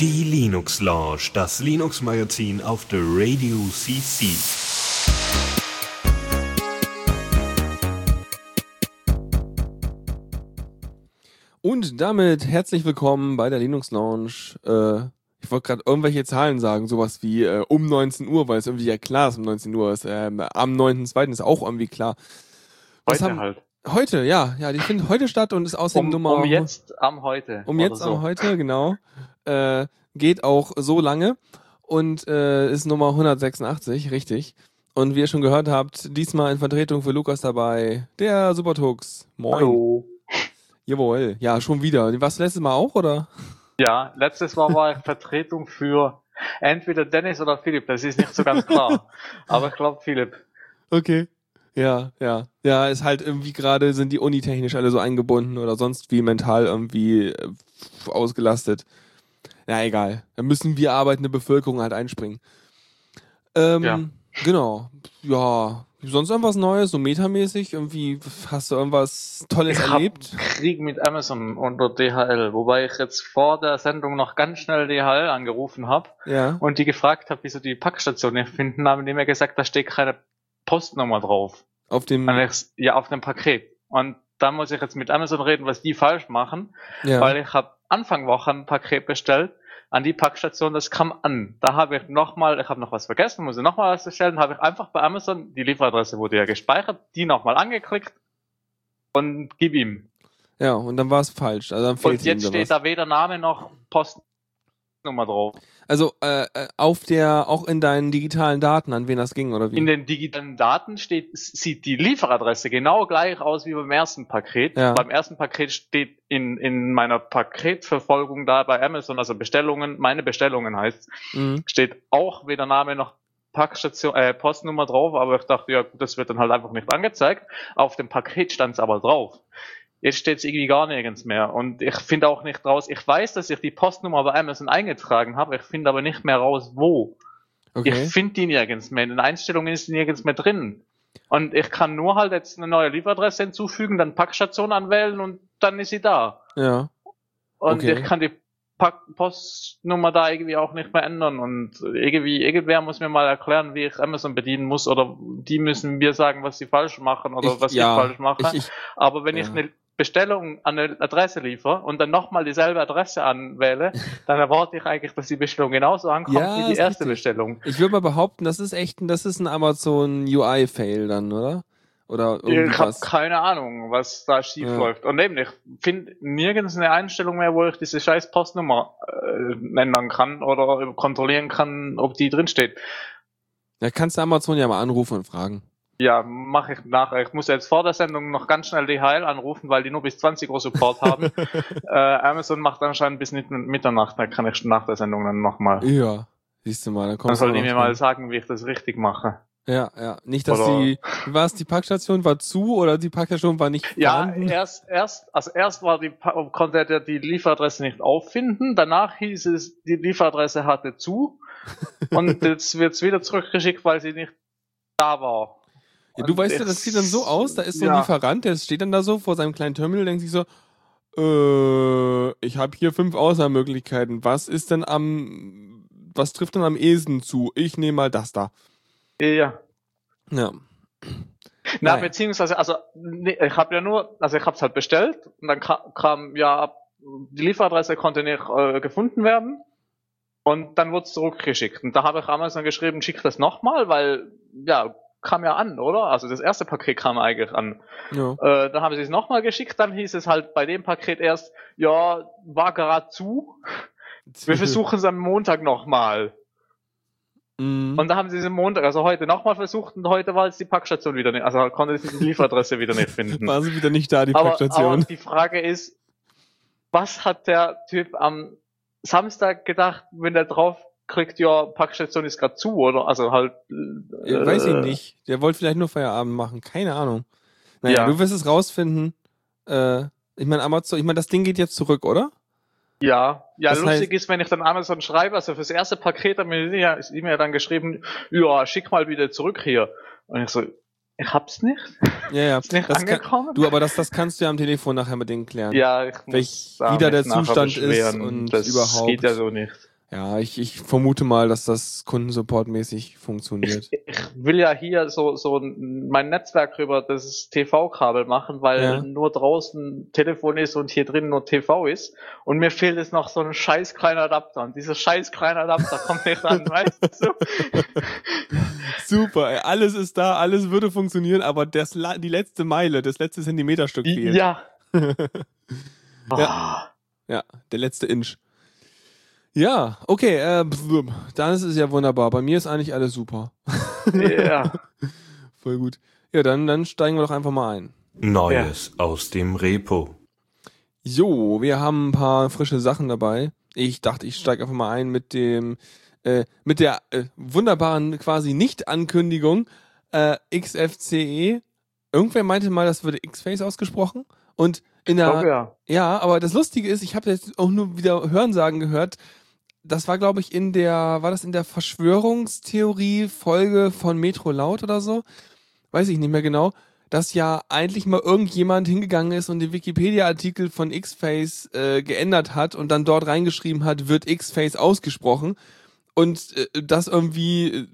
Die Linux Lounge, das Linux Magazin auf der Radio CC. Und damit herzlich willkommen bei der Linux Lounge. Äh, ich wollte gerade irgendwelche Zahlen sagen, sowas wie äh, um 19 Uhr, weil es irgendwie ja klar ist, um 19 Uhr ist. Ähm, am 9.2. ist auch irgendwie klar. Was Heute haben, halt. Heute, ja, ja, die findet heute statt und ist außerdem Um, Nummer um jetzt am heute. um jetzt so. am heute, genau. Äh, geht auch so lange und äh, ist Nummer 186, richtig. Und wie ihr schon gehört habt, diesmal in Vertretung für Lukas dabei, der Supertux. Moin. Hallo. Jawohl. Ja, schon wieder. Warst du letztes Mal auch, oder? Ja, letztes Mal war ich Vertretung für entweder Dennis oder Philipp, das ist nicht so ganz klar. Aber ich glaube Philipp. Okay. Ja, ja. Ja, ist halt irgendwie gerade, sind die unitechnisch alle so eingebunden oder sonst wie mental irgendwie äh, ausgelastet. Ja, egal. Da müssen wir arbeitende Bevölkerung halt einspringen. Ähm, Ja. Genau. Ja. Sonst irgendwas Neues, so metamäßig? Irgendwie hast du irgendwas Tolles Ich hab erlebt? Krieg mit Amazon unter DHL, wobei ich jetzt vor der Sendung noch ganz schnell DHL angerufen habe Ja. und die gefragt habe, wieso die Packstation nicht finden, haben die mir gesagt, da steht keine Postnummer drauf. Auf dem. Ja, auf dem Paket. Und da muss ich jetzt mit Amazon reden, was die falsch machen. Ja. weil ich habe Anfang Woche ein Paket bestellt an die Packstation, das kam an. Da habe ich nochmal, ich habe noch was vergessen, muss ich nochmal was bestellen, habe ich einfach bei Amazon, die Lieferadresse wurde ja gespeichert, die nochmal angeklickt und gib ihm. ja, und dann war es falsch. Also dann fehlt Und jetzt steht was. da weder Name noch Postnummer drauf. Also äh, äh, auf der, auch in deinen digitalen Daten, an wen das ging, oder wie? In den digitalen Daten steht, sieht die Lieferadresse genau gleich aus wie beim ersten Paket. Ja. Beim ersten Paket steht in, in meiner Paketverfolgung da bei Amazon, also Bestellungen, meine Bestellungen heißt, mhm. steht auch weder Name noch Packstation, äh, Postnummer drauf, aber ich dachte, ja, gut, das wird dann halt einfach nicht angezeigt. Auf dem Paket stand es aber drauf. Jetzt steht es irgendwie gar nirgends mehr. Und ich finde auch nicht raus, ich weiß, dass ich die Postnummer bei Amazon eingetragen habe, ich finde aber nicht mehr raus, wo. Okay. Ich finde die nirgends mehr. In den Einstellungen ist die nirgends mehr drin. Und ich kann nur halt jetzt eine neue Lieferadresse hinzufügen, dann Packstation anwählen und dann ist sie da. Ja. Und Okay. ich kann die Pack Postnummer da irgendwie auch nicht mehr ändern. Und irgendwie, irgendwer muss mir mal erklären, wie ich Amazon bedienen muss. Oder die müssen mir sagen, was sie falsch machen oder Ich- was ja, ich falsch mache. Ich, ich, Aber wenn ja. ich eine Bestellung an eine Adresse liefere und dann nochmal dieselbe Adresse anwähle, dann erwarte ich eigentlich, dass die Bestellung genauso ankommt Ja, wie die erste richtig. Bestellung. ich würde mal behaupten, das ist echt, ein- das ist ein Amazon UI-Fail dann, oder? Oder Ich habe keine Ahnung, was da schief Ja. läuft. Und eben, ich finde nirgends eine Einstellung mehr, wo ich diese scheiß Postnummer äh, ändern kann oder kontrollieren kann, ob die drinsteht. Da kannst du Amazon ja mal anrufen und fragen. Ja, mache ich nachher. Ich muss jetzt vor der Sendung noch ganz schnell DHL anrufen, weil die nur bis 20 Uhr Support haben. äh, Amazon macht anscheinend bis mit- Mitternacht, da kann ich nach der Sendung dann nochmal. Ja. Siehst du mal, dann Dann soll die mir mal sagen, wie ich das richtig mache. Ja, ja. Nicht, dass Oder- die, war es, die Packstation war zu oder die Packstation war nicht Ja, vorhanden? erst, erst, also erst war die, konnte er die Lieferadresse nicht auffinden, danach hieß es, die Lieferadresse hatte zu und jetzt wird's wieder zurückgeschickt, weil sie nicht da war. Ja, du Und weißt ja, das sieht dann so aus, da ist so ein ja. Lieferant, der steht dann da so vor seinem kleinen Terminal, denkt sich so, äh, ich habe hier fünf Auswahlmöglichkeiten. Was ist denn am, was trifft denn am ehesten zu? Ich nehme mal das da. Ja. Ja. Na, Nein. beziehungsweise, also nee, ich habe ja nur, also ich habe es halt bestellt und dann kam, kam ja, die Lieferadresse konnte nicht äh, gefunden werden und dann wurde es zurückgeschickt. Und da habe ich Amazon geschrieben, schick das nochmal, weil ja, kam ja an, oder? Also das erste Paket kam eigentlich an. ja. Äh, dann haben sie es nochmal geschickt, dann hieß es halt bei dem Paket erst, ja, war gerade zu, wir versuchen es am Montag nochmal. Mhm. Und da haben sie es am Montag, also heute nochmal versucht und heute war jetzt die Packstation wieder nicht, also konnte sie die Lieferadresse wieder nicht finden. War sie wieder nicht da, die aber, aber Packstation. die Frage ist, was hat der Typ am Samstag gedacht, wenn der draufklickt, ja, Packstation ist gerade zu, oder? Also halt. Ich weiß ich nicht. Der wollte vielleicht nur Feierabend machen. Keine Ahnung. Naja, Ja. du wirst es rausfinden. Äh, ich meine, Amazon, ich meine, das Ding geht jetzt zurück, oder? Ja, ja, Das lustig heißt- ist, wenn ich dann Amazon schreibe, also fürs erste Paket hat mir ja, ist mir dann geschrieben, ja, schick mal wieder zurück hier. Und ich so, Ich hab's nicht. Ja, ja. Ist nicht Das kann, angekommen. du, aber das, das kannst du ja am Telefon nachher mit denen klären. ja, ich welch- da wie da mich der Zustand ist und das überhaupt. geht ja so nicht. Ja, ich, ich vermute mal, dass das Kundensupportmäßig funktioniert. Ich will ja hier so, so ein- mein Netzwerk über das TV-Kabel machen, weil Ja. nur draußen Telefon ist und hier drin nur TV ist. Und mir fehlt jetzt noch so ein scheiß kleiner Adapter. Und dieser scheiß kleine Adapter kommt nicht an, weißt du? Super, ey, alles ist da, alles würde funktionieren, aber das, die letzte Meile, das letzte Zentimeterstück fehlt. Ja. Ah. Ja, der letzte Inch. Ja, okay, äh, dann ist es ja wunderbar. Bei mir ist eigentlich alles super. Ja. Voll gut. Ja, dann, dann steigen wir doch einfach mal ein. Neues aus dem Repo. Jo, wir haben ein paar frische Sachen dabei. Ich dachte, ich steige einfach mal ein mit dem, äh, mit der äh, wunderbaren quasi Nicht-Ankündigung äh, XFCE. Irgendwer meinte mal, das würde X-Face ausgesprochen. Und in Ich der, glaube, ja. Ja, aber das Lustige ist, ich habe jetzt auch nur wieder Hörensagen gehört. Das war, glaube ich, in der, war das in der Verschwörungstheorie-Folge von Metro Laut oder so? Weiß ich nicht mehr genau. Dass ja eigentlich mal irgendjemand hingegangen ist und den Wikipedia-Artikel von X-Face äh, geändert hat und dann dort reingeschrieben hat, wird X-Face ausgesprochen. Und äh, das irgendwie äh,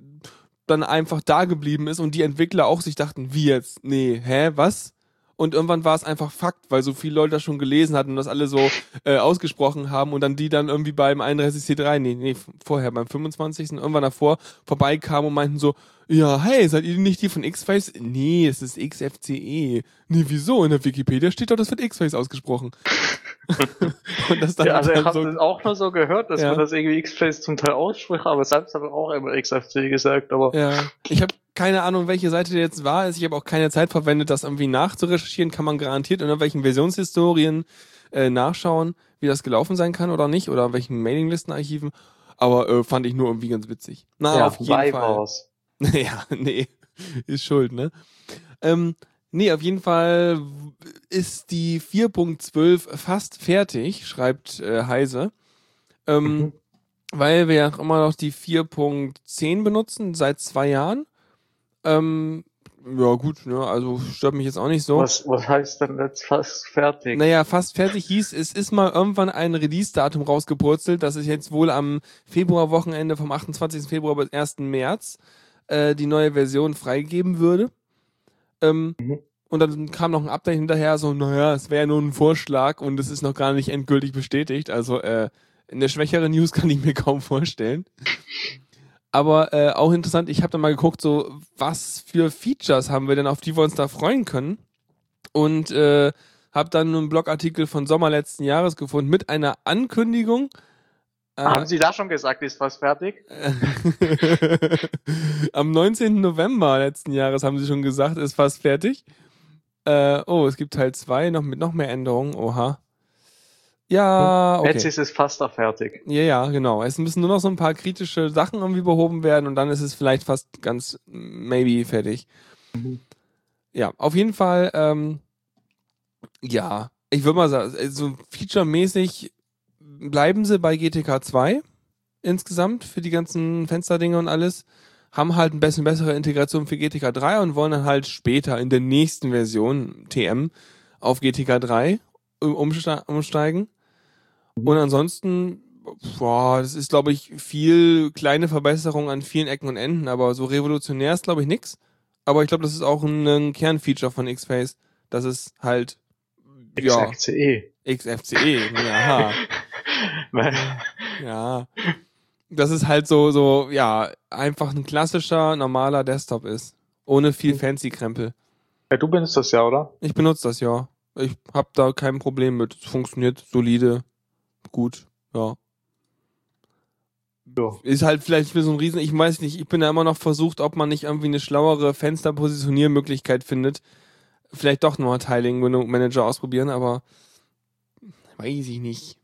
dann einfach da geblieben ist und die Entwickler auch sich dachten, wie jetzt? Nee, hä, was? Und irgendwann war es einfach Fakt, weil so viele Leute das schon gelesen hatten und das alle so äh, ausgesprochen haben und dann die dann irgendwie beim 31C3, nee, nee, vorher, beim 25. irgendwann davor vorbeikamen und meinten so, ja, hey, seid ihr nicht die von X-Face? Nee, es ist XFCE. Nee, wieso? In der Wikipedia steht doch, das wird X-Face ausgesprochen. und das dann, ja also ich habe so, das auch nur so gehört, dass Ja. man das irgendwie X-Face zum Teil ausspricht, aber selbst habe ich auch immer XFC gesagt, aber Ja, ich habe keine Ahnung, welche Seite der jetzt war. Ich habe auch keine Zeit verwendet, das irgendwie nachzurecherchieren. Kann man garantiert in irgendwelchen Versionshistorien äh, nachschauen, wie das gelaufen sein kann oder nicht, oder in welchen Mailinglistenarchiven. Aber äh, fand ich nur irgendwie ganz witzig. Na, ja, auf jeden Fall. Weibhaus. ja, nee, ist schuld, ne? Ähm, nee, auf jeden Fall ist die 4.12 fast fertig, schreibt äh, Heise. Ähm, Mhm. weil wir ja auch immer noch die 4.10 benutzen, seit zwei Jahren. Ähm, ja, gut, ne, also stört mich jetzt auch nicht so. Was, was heißt denn jetzt fast fertig? Naja, fast fertig hieß, es ist mal irgendwann ein Release-Datum rausgepurzelt, dass es jetzt wohl am Februarwochenende vom 28. Februar bis 1. März äh, die neue Version freigeben würde. Ähm, Mhm. Und dann kam noch ein Update hinterher, so, naja, es wäre nur ein Vorschlag und es ist noch gar nicht endgültig bestätigt. Also äh, eine schwächere News kann ich mir kaum vorstellen. Aber äh, auch interessant, ich habe dann mal geguckt, so was für Features haben wir denn, auf die wir uns da freuen können. Und äh, habe dann einen Blogartikel von Sommer letzten Jahres gefunden mit einer Ankündigung. Äh, Haben Sie da schon gesagt, ist fast fertig? Am 19. November letzten Jahres haben sie schon gesagt, ist fast fertig. Äh, oh, es gibt Teil 2 noch mit noch mehr Änderungen. Oha. Ja, okay. Jetzt ist es fast da fertig. Ja, ja, genau. Es müssen nur noch so ein paar kritische Sachen irgendwie behoben werden und dann ist es vielleicht fast ganz maybe fertig. Mhm. Ja, auf jeden Fall, ähm, ja, ich würde mal sagen, so featuremäßig bleiben sie bei GTK 2 insgesamt für die ganzen Fensterdinge und alles. Haben halt ein bisschen bessere Integration für GTK 3 und wollen dann halt später in der nächsten Version TM auf GTK 3 umste umsteigen. Und ansonsten, boah, das ist, glaube ich, viel kleine Verbesserung an vielen Ecken und Enden, aber so revolutionär ist, glaube ich, nix. Aber ich glaube, das ist auch ein, ein Kernfeature von X-Face, dass es halt, ja, XFCE. XFCE, ja, Weil- ja, dass es halt so, so, ja, einfach ein klassischer, normaler Desktop ist. Ohne viel fancy Krempel. ja, du benutzt das ja, oder? Ich benutze das ja. Ich habe da kein Problem mit. Es funktioniert solide, gut, ja. Ja. Ist halt vielleicht für so ein Riesen, ich weiß nicht, ich bin da immer noch versucht, ob man nicht irgendwie eine schlauere Fensterpositioniermöglichkeit findet. Vielleicht doch nochmal Tiling Manager ausprobieren, aber weiß ich nicht.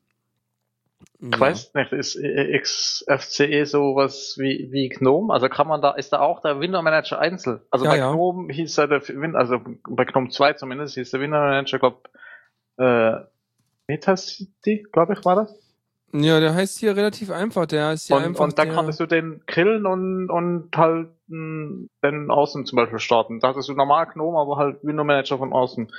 Ich weiß nicht, ist äh, XFCE sowas wie, wie GNOME? Also kann man da, ist da auch der Window Manager einzeln? Also Ja, bei ja. GNOME hieß er der, Win- also bei GNOME 2 zumindest hieß der Window Manager, glaub, äh, Metacity, glaube ich, war das? Ja, der heißt hier relativ einfach. Der ist hier und, einfach. und der, konntest du den killen und, und halt mh, den außen zum Beispiel starten. Da hattest du normal Gnome, aber halt Window Manager von außen.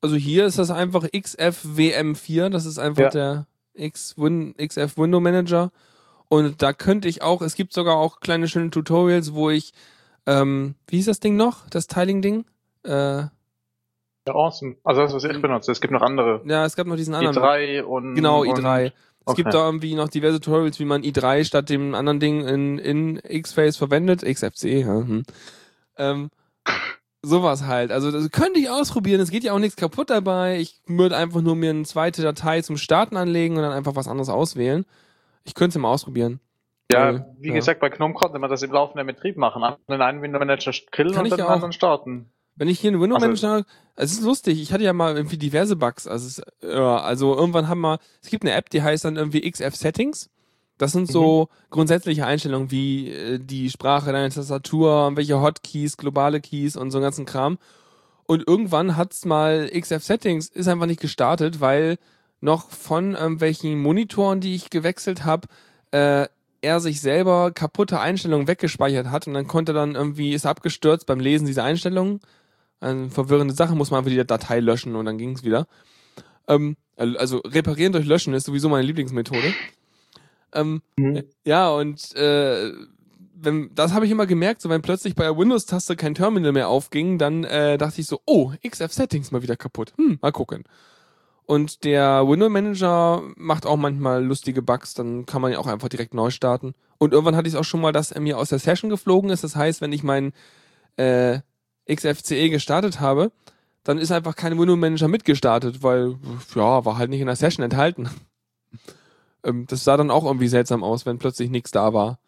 Also hier ist das einfach XFWM4. Das ist einfach Ja. der X Win XF Window Manager. Und da könnte ich auch, es gibt sogar auch kleine schöne Tutorials, wo ich, ähm, wie hieß das Ding noch? Das Tiling-Ding? Äh, Ja, awesome. Also das, was ich benutze. Es gibt noch andere. ja, es gab noch diesen anderen. i3 und. Genau, und, i3. Es okay. gibt da irgendwie noch diverse Tutorials, wie man i3 statt dem anderen Ding in, in X-Face verwendet. XFCE, ja. Hm. Ähm, sowas halt. Also das könnte ich ausprobieren. Es geht ja auch nichts kaputt dabei. Ich würde einfach nur mir eine zweite Datei zum Starten anlegen und dann einfach was anderes auswählen. Ich könnte es mal ausprobieren. Ja, Äh, wie ja. gesagt, bei GNOME konnte man das im laufenden Betrieb machen. Den einen Window Manager killen Kann und ich den ja auch. anderen starten. Wenn ich hier einen Window Also- Manager, es ist lustig, ich hatte ja mal irgendwie diverse Bugs. Also, es, ja, also irgendwann haben wir, es gibt eine App, die heißt dann irgendwie XF Settings. Das sind so grundsätzliche Einstellungen wie äh, die Sprache deiner Tastatur, welche Hotkeys, globale Keys und so einen ganzen Kram. Und irgendwann hat's mal XF Settings, ist einfach nicht gestartet, weil noch von irgendwelchen Monitoren, die ich gewechselt habe, äh, er sich selber kaputte Einstellungen weggespeichert hat und dann konnte dann irgendwie, ist er abgestürzt beim Lesen dieser Einstellungen. Eine verwirrende Sache, muss man einfach die Datei löschen und dann ging's wieder. Ähm, also reparieren durch Löschen ist sowieso meine Lieblingsmethode. Ähm, Mhm. ja, und äh, wenn, das habe ich immer gemerkt, so wenn plötzlich bei der Windows-Taste kein Terminal mehr aufging, dann äh, dachte ich so, oh, XF-Settings mal wieder kaputt. Hm, mal gucken. Und der Window Manager macht auch manchmal lustige Bugs, dann kann man ja auch einfach direkt neu starten. Und irgendwann hatte ich es auch schon mal, dass er mir aus der Session geflogen ist. Das heißt, wenn ich meinen äh, XFCE gestartet habe, dann ist einfach kein Window Manager mitgestartet, weil, ja, war halt nicht in der Session enthalten. Ähm, das sah dann auch irgendwie seltsam aus, wenn plötzlich nichts da war.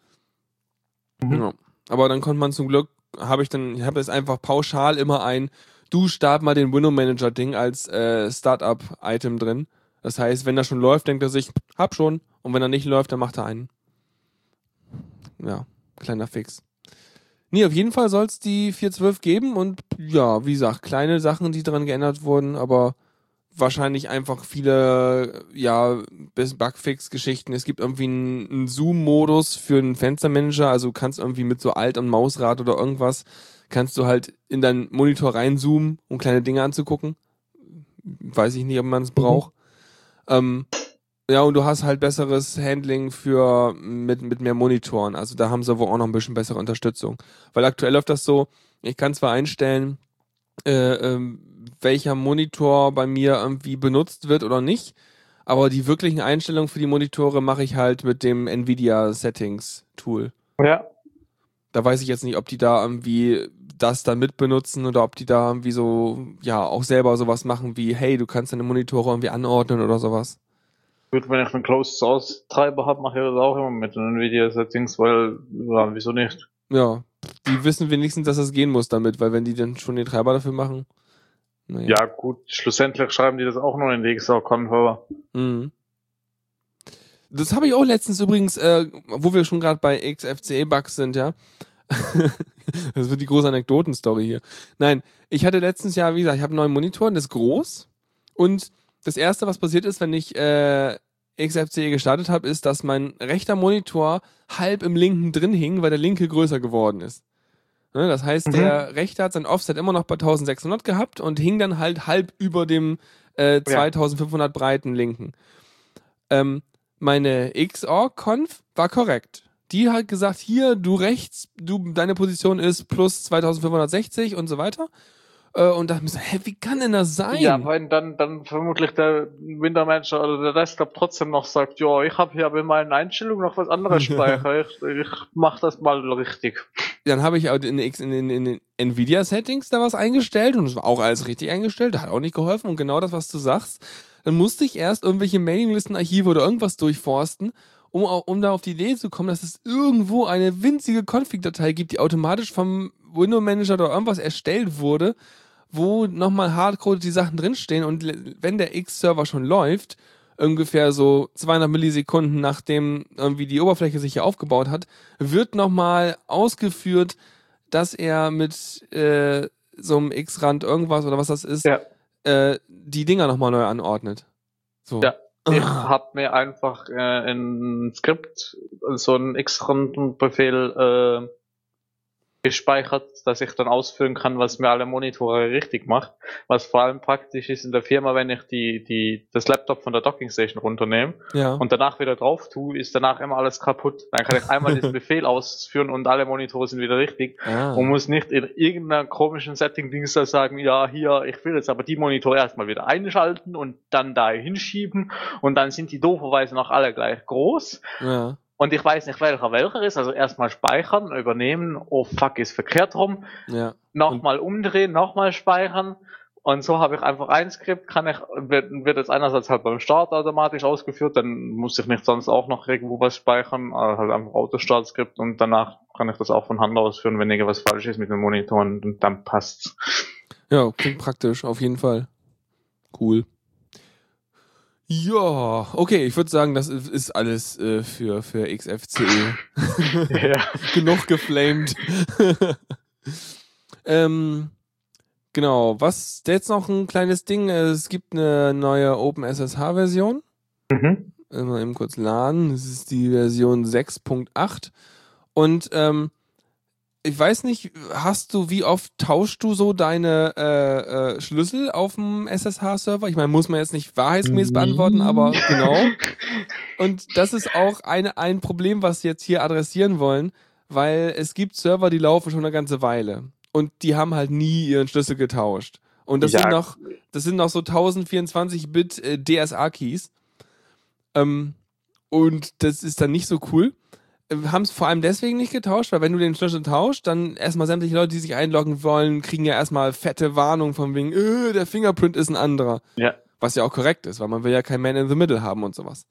Mhm. Ja. Aber dann konnte man zum Glück, habe ich dann, ich habe jetzt einfach pauschal immer ein, du start mal den Window Manager Ding als äh, Startup-Item drin. Das heißt, wenn er schon läuft, denkt er sich, hab schon. Und wenn er nicht läuft, dann macht er einen. Ja, kleiner Fix. Nee, auf jeden Fall soll es die 4.12 geben und ja, wie gesagt, kleine Sachen, die dran geändert wurden, aber wahrscheinlich einfach viele, ja, Bugfix-Geschichten. Es gibt irgendwie einen, einen Zoom-Modus für einen Fenstermanager, also du kannst irgendwie mit so Alt- und Mausrad oder irgendwas, kannst du halt in deinen Monitor reinzoomen, um kleine Dinge anzugucken. Weiß ich nicht, ob man es braucht. Ähm, ja, und du hast halt besseres Handling für mit, mit mehr Monitoren. Also da haben sie wohl auch noch ein bisschen bessere Unterstützung. Weil aktuell läuft das so, ich kann zwar einstellen, äh, ähm, welcher Monitor bei mir irgendwie benutzt wird oder nicht, aber die wirklichen Einstellungen für die Monitore mache ich halt mit dem Nvidia Settings Tool. Ja. Da weiß ich jetzt nicht, ob die da irgendwie das dann mitbenutzen oder ob die da irgendwie so, ja, auch selber sowas machen wie, hey, du kannst deine Monitore irgendwie anordnen oder sowas. Gut, wenn ich einen Closed Source Treiber habe, mache ich das auch immer mit den Nvidia Settings, weil, ja, wieso nicht? Ja, die wissen wenigstens, dass das gehen muss damit, weil wenn die dann schon den Treiber dafür machen. Naja. Ja, gut, schlussendlich schreiben die das auch nur in die XR-Controller. Mhm. Das habe ich auch letztens übrigens, äh, wo wir schon gerade bei XFCE-Bugs sind, ja. das wird die große Anekdotenstory hier. Nein, ich hatte letztens ja, wie gesagt, ich habe einen neuen Monitor, der ist groß. Und das erste, was passiert ist, wenn ich äh, XFCE gestartet habe, ist, dass mein rechter Monitor halb im linken drin hing, weil der linke größer geworden ist. Ne, das heißt, Mhm. der rechte hat sein Offset immer noch bei 1600 gehabt und hing dann halt halb über dem äh, 2500 breiten linken. Ähm, meine XOR-Conf war korrekt. Die hat gesagt, hier, du rechts, du, deine Position ist plus 2560 und so weiter. Äh, und dachte mir so, hä, wie kann denn das sein? Ja, weil dann, dann vermutlich der Window Manager oder der Desktop trotzdem noch sagt, ja, ich habe hier aber in meinen Einstellungen noch was anderes speichern. ich, ich mach das mal richtig. Dann habe ich auch in, in, in, den Nvidia-Settings da was eingestellt und es war auch alles richtig eingestellt, hat auch nicht geholfen und genau das, was du sagst. Dann musste ich erst irgendwelche Mailinglisten-Archive oder irgendwas durchforsten, um, um da auf die Idee zu kommen, dass es irgendwo eine winzige Config-Datei gibt, die automatisch vom Window Manager oder irgendwas erstellt wurde, wo nochmal hardcoded die Sachen drinstehen und wenn der X-Server schon läuft, ungefähr so 200 Millisekunden nachdem irgendwie die Oberfläche sich hier aufgebaut hat, wird nochmal ausgeführt, dass er mit äh, so einem X-Rand irgendwas oder was das ist, Ja. äh, die Dinger nochmal neu anordnet. So. Ja. Ich Ah. habe mir einfach äh, ein Skript, so einen X-Befehl äh, gespeichert, dass ich dann ausführen kann, was mir alle Monitore richtig macht. Was vor allem praktisch ist in der Firma, wenn ich die, die, das Laptop von der Dockingstation runternehme Ja. und danach wieder drauf tue, ist danach immer alles kaputt. Dann kann ich einmal diesen Befehl ausführen und alle Monitore sind wieder richtig ah. und muss nicht in irgendeiner komischen Setting-Dings da sagen, ja, hier, ich will jetzt aber die Monitore erstmal wieder einschalten und dann da hinschieben und dann sind die dooferweise noch alle gleich groß ja. Und ich weiß nicht, welcher welcher ist, also erstmal speichern, übernehmen, oh fuck, ist verkehrt rum, Ja. nochmal umdrehen, nochmal speichern und so habe ich einfach ein Skript, kann ich, wird, wird jetzt einerseits halt beim Start automatisch ausgeführt, dann muss ich nicht sonst auch noch irgendwo was speichern, also halt einfach Autostart-Skript und danach kann ich das auch von Hand ausführen, wenn irgendwas falsch ist mit den Monitoren und dann passt's. Ja, klingt praktisch, auf jeden Fall. Cool. Ja, okay, ich würde sagen, das ist alles äh, für, für XFCE. ja. Genug geflamed. ähm, genau, was jetzt noch ein kleines Ding, es gibt eine neue OpenSSH-Version. Mhm. Mal eben kurz laden. Das ist die Version 6.8. Und ähm, ich weiß nicht, hast du, wie oft tauschst du so deine äh, äh, Schlüssel auf dem SSH-Server? Ich meine, muss man jetzt nicht wahrheitsgemäß beantworten, aber genau. Und das ist auch eine, ein Problem, was wir jetzt hier adressieren wollen, weil es gibt Server, die laufen schon eine ganze Weile. Und die haben halt nie ihren Schlüssel getauscht. Und das Ja. sind noch, das sind noch so 1024-Bit äh, DSA-Keys. Ähm, und das ist dann nicht so cool. Haben es vor allem deswegen nicht getauscht, weil wenn du den Schlüssel tauscht, dann erstmal sämtliche Leute, die sich einloggen wollen, kriegen ja erstmal fette Warnung von wegen, äh, der Fingerprint ist ein anderer. Ja. Was ja auch korrekt ist, weil man will ja kein Man in the Middle haben und sowas.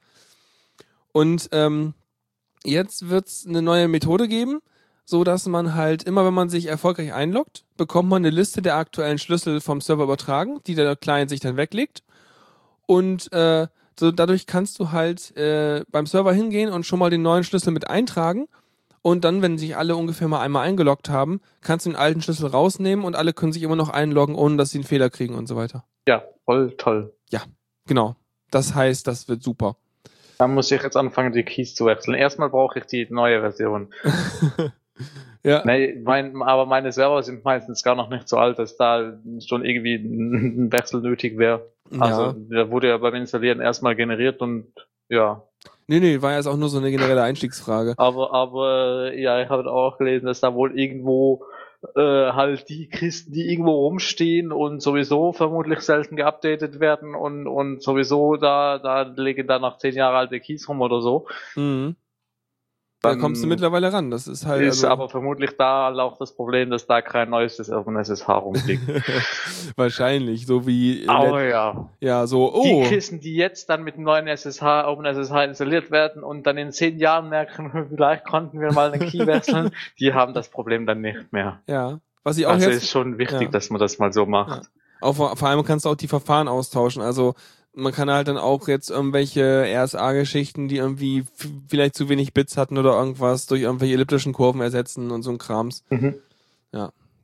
Und ähm, jetzt wird's eine neue Methode geben, so dass man halt immer, wenn man sich erfolgreich einloggt, bekommt man eine Liste der aktuellen Schlüssel vom Server übertragen, die der Client sich dann weglegt. Und äh, so dadurch kannst du halt äh, beim Server hingehen und schon mal den neuen Schlüssel mit eintragen. Und dann, wenn sich alle ungefähr mal einmal eingeloggt haben, kannst du den alten Schlüssel rausnehmen und alle können sich immer noch einloggen, ohne dass sie einen Fehler kriegen und so weiter. Ja, voll toll. Genau. Das heißt, das wird super. Dann muss ich jetzt anfangen, die Keys zu wechseln. Erstmal brauche ich die neue Version. ja. Nee, mein, aber meine Server sind meistens gar noch nicht so alt, dass da schon irgendwie ein Wechsel nötig wäre. Also, ja. der wurde ja beim Installieren erstmal generiert und ja. Nee, nee, war jetzt auch nur so eine generelle Einstiegsfrage. Aber, aber, ja, ich habe auch gelesen, dass da wohl irgendwo äh, halt die Kisten, die irgendwo rumstehen und sowieso vermutlich selten geupdatet werden und, und sowieso da, da liegen da noch zehn Jahre alte Keys rum oder so. Mhm. Da Dann kommst du mittlerweile ran. Das ist halt. ist also, aber vermutlich da auch das Problem, dass da kein neuestes auf dem SSH rumliegt. Wahrscheinlich, so wie. Aber ja. ja, so, Die oh. Kisten, die jetzt dann mit dem neuen SSH, OpenSSH installiert werden und dann in zehn Jahren merken, vielleicht konnten wir mal einen Key wechseln, die haben das Problem dann nicht mehr. Ja. Was ich auch Also jetzt. ist schon wichtig, ja. dass man das mal so macht. Auch vor, vor allem kannst du auch die Verfahren austauschen. Also man kann halt dann auch jetzt irgendwelche RSA-Geschichten, die irgendwie vielleicht zu wenig Bits hatten oder irgendwas, durch irgendwelche elliptischen Kurven ersetzen und so ein Krams. Mhm.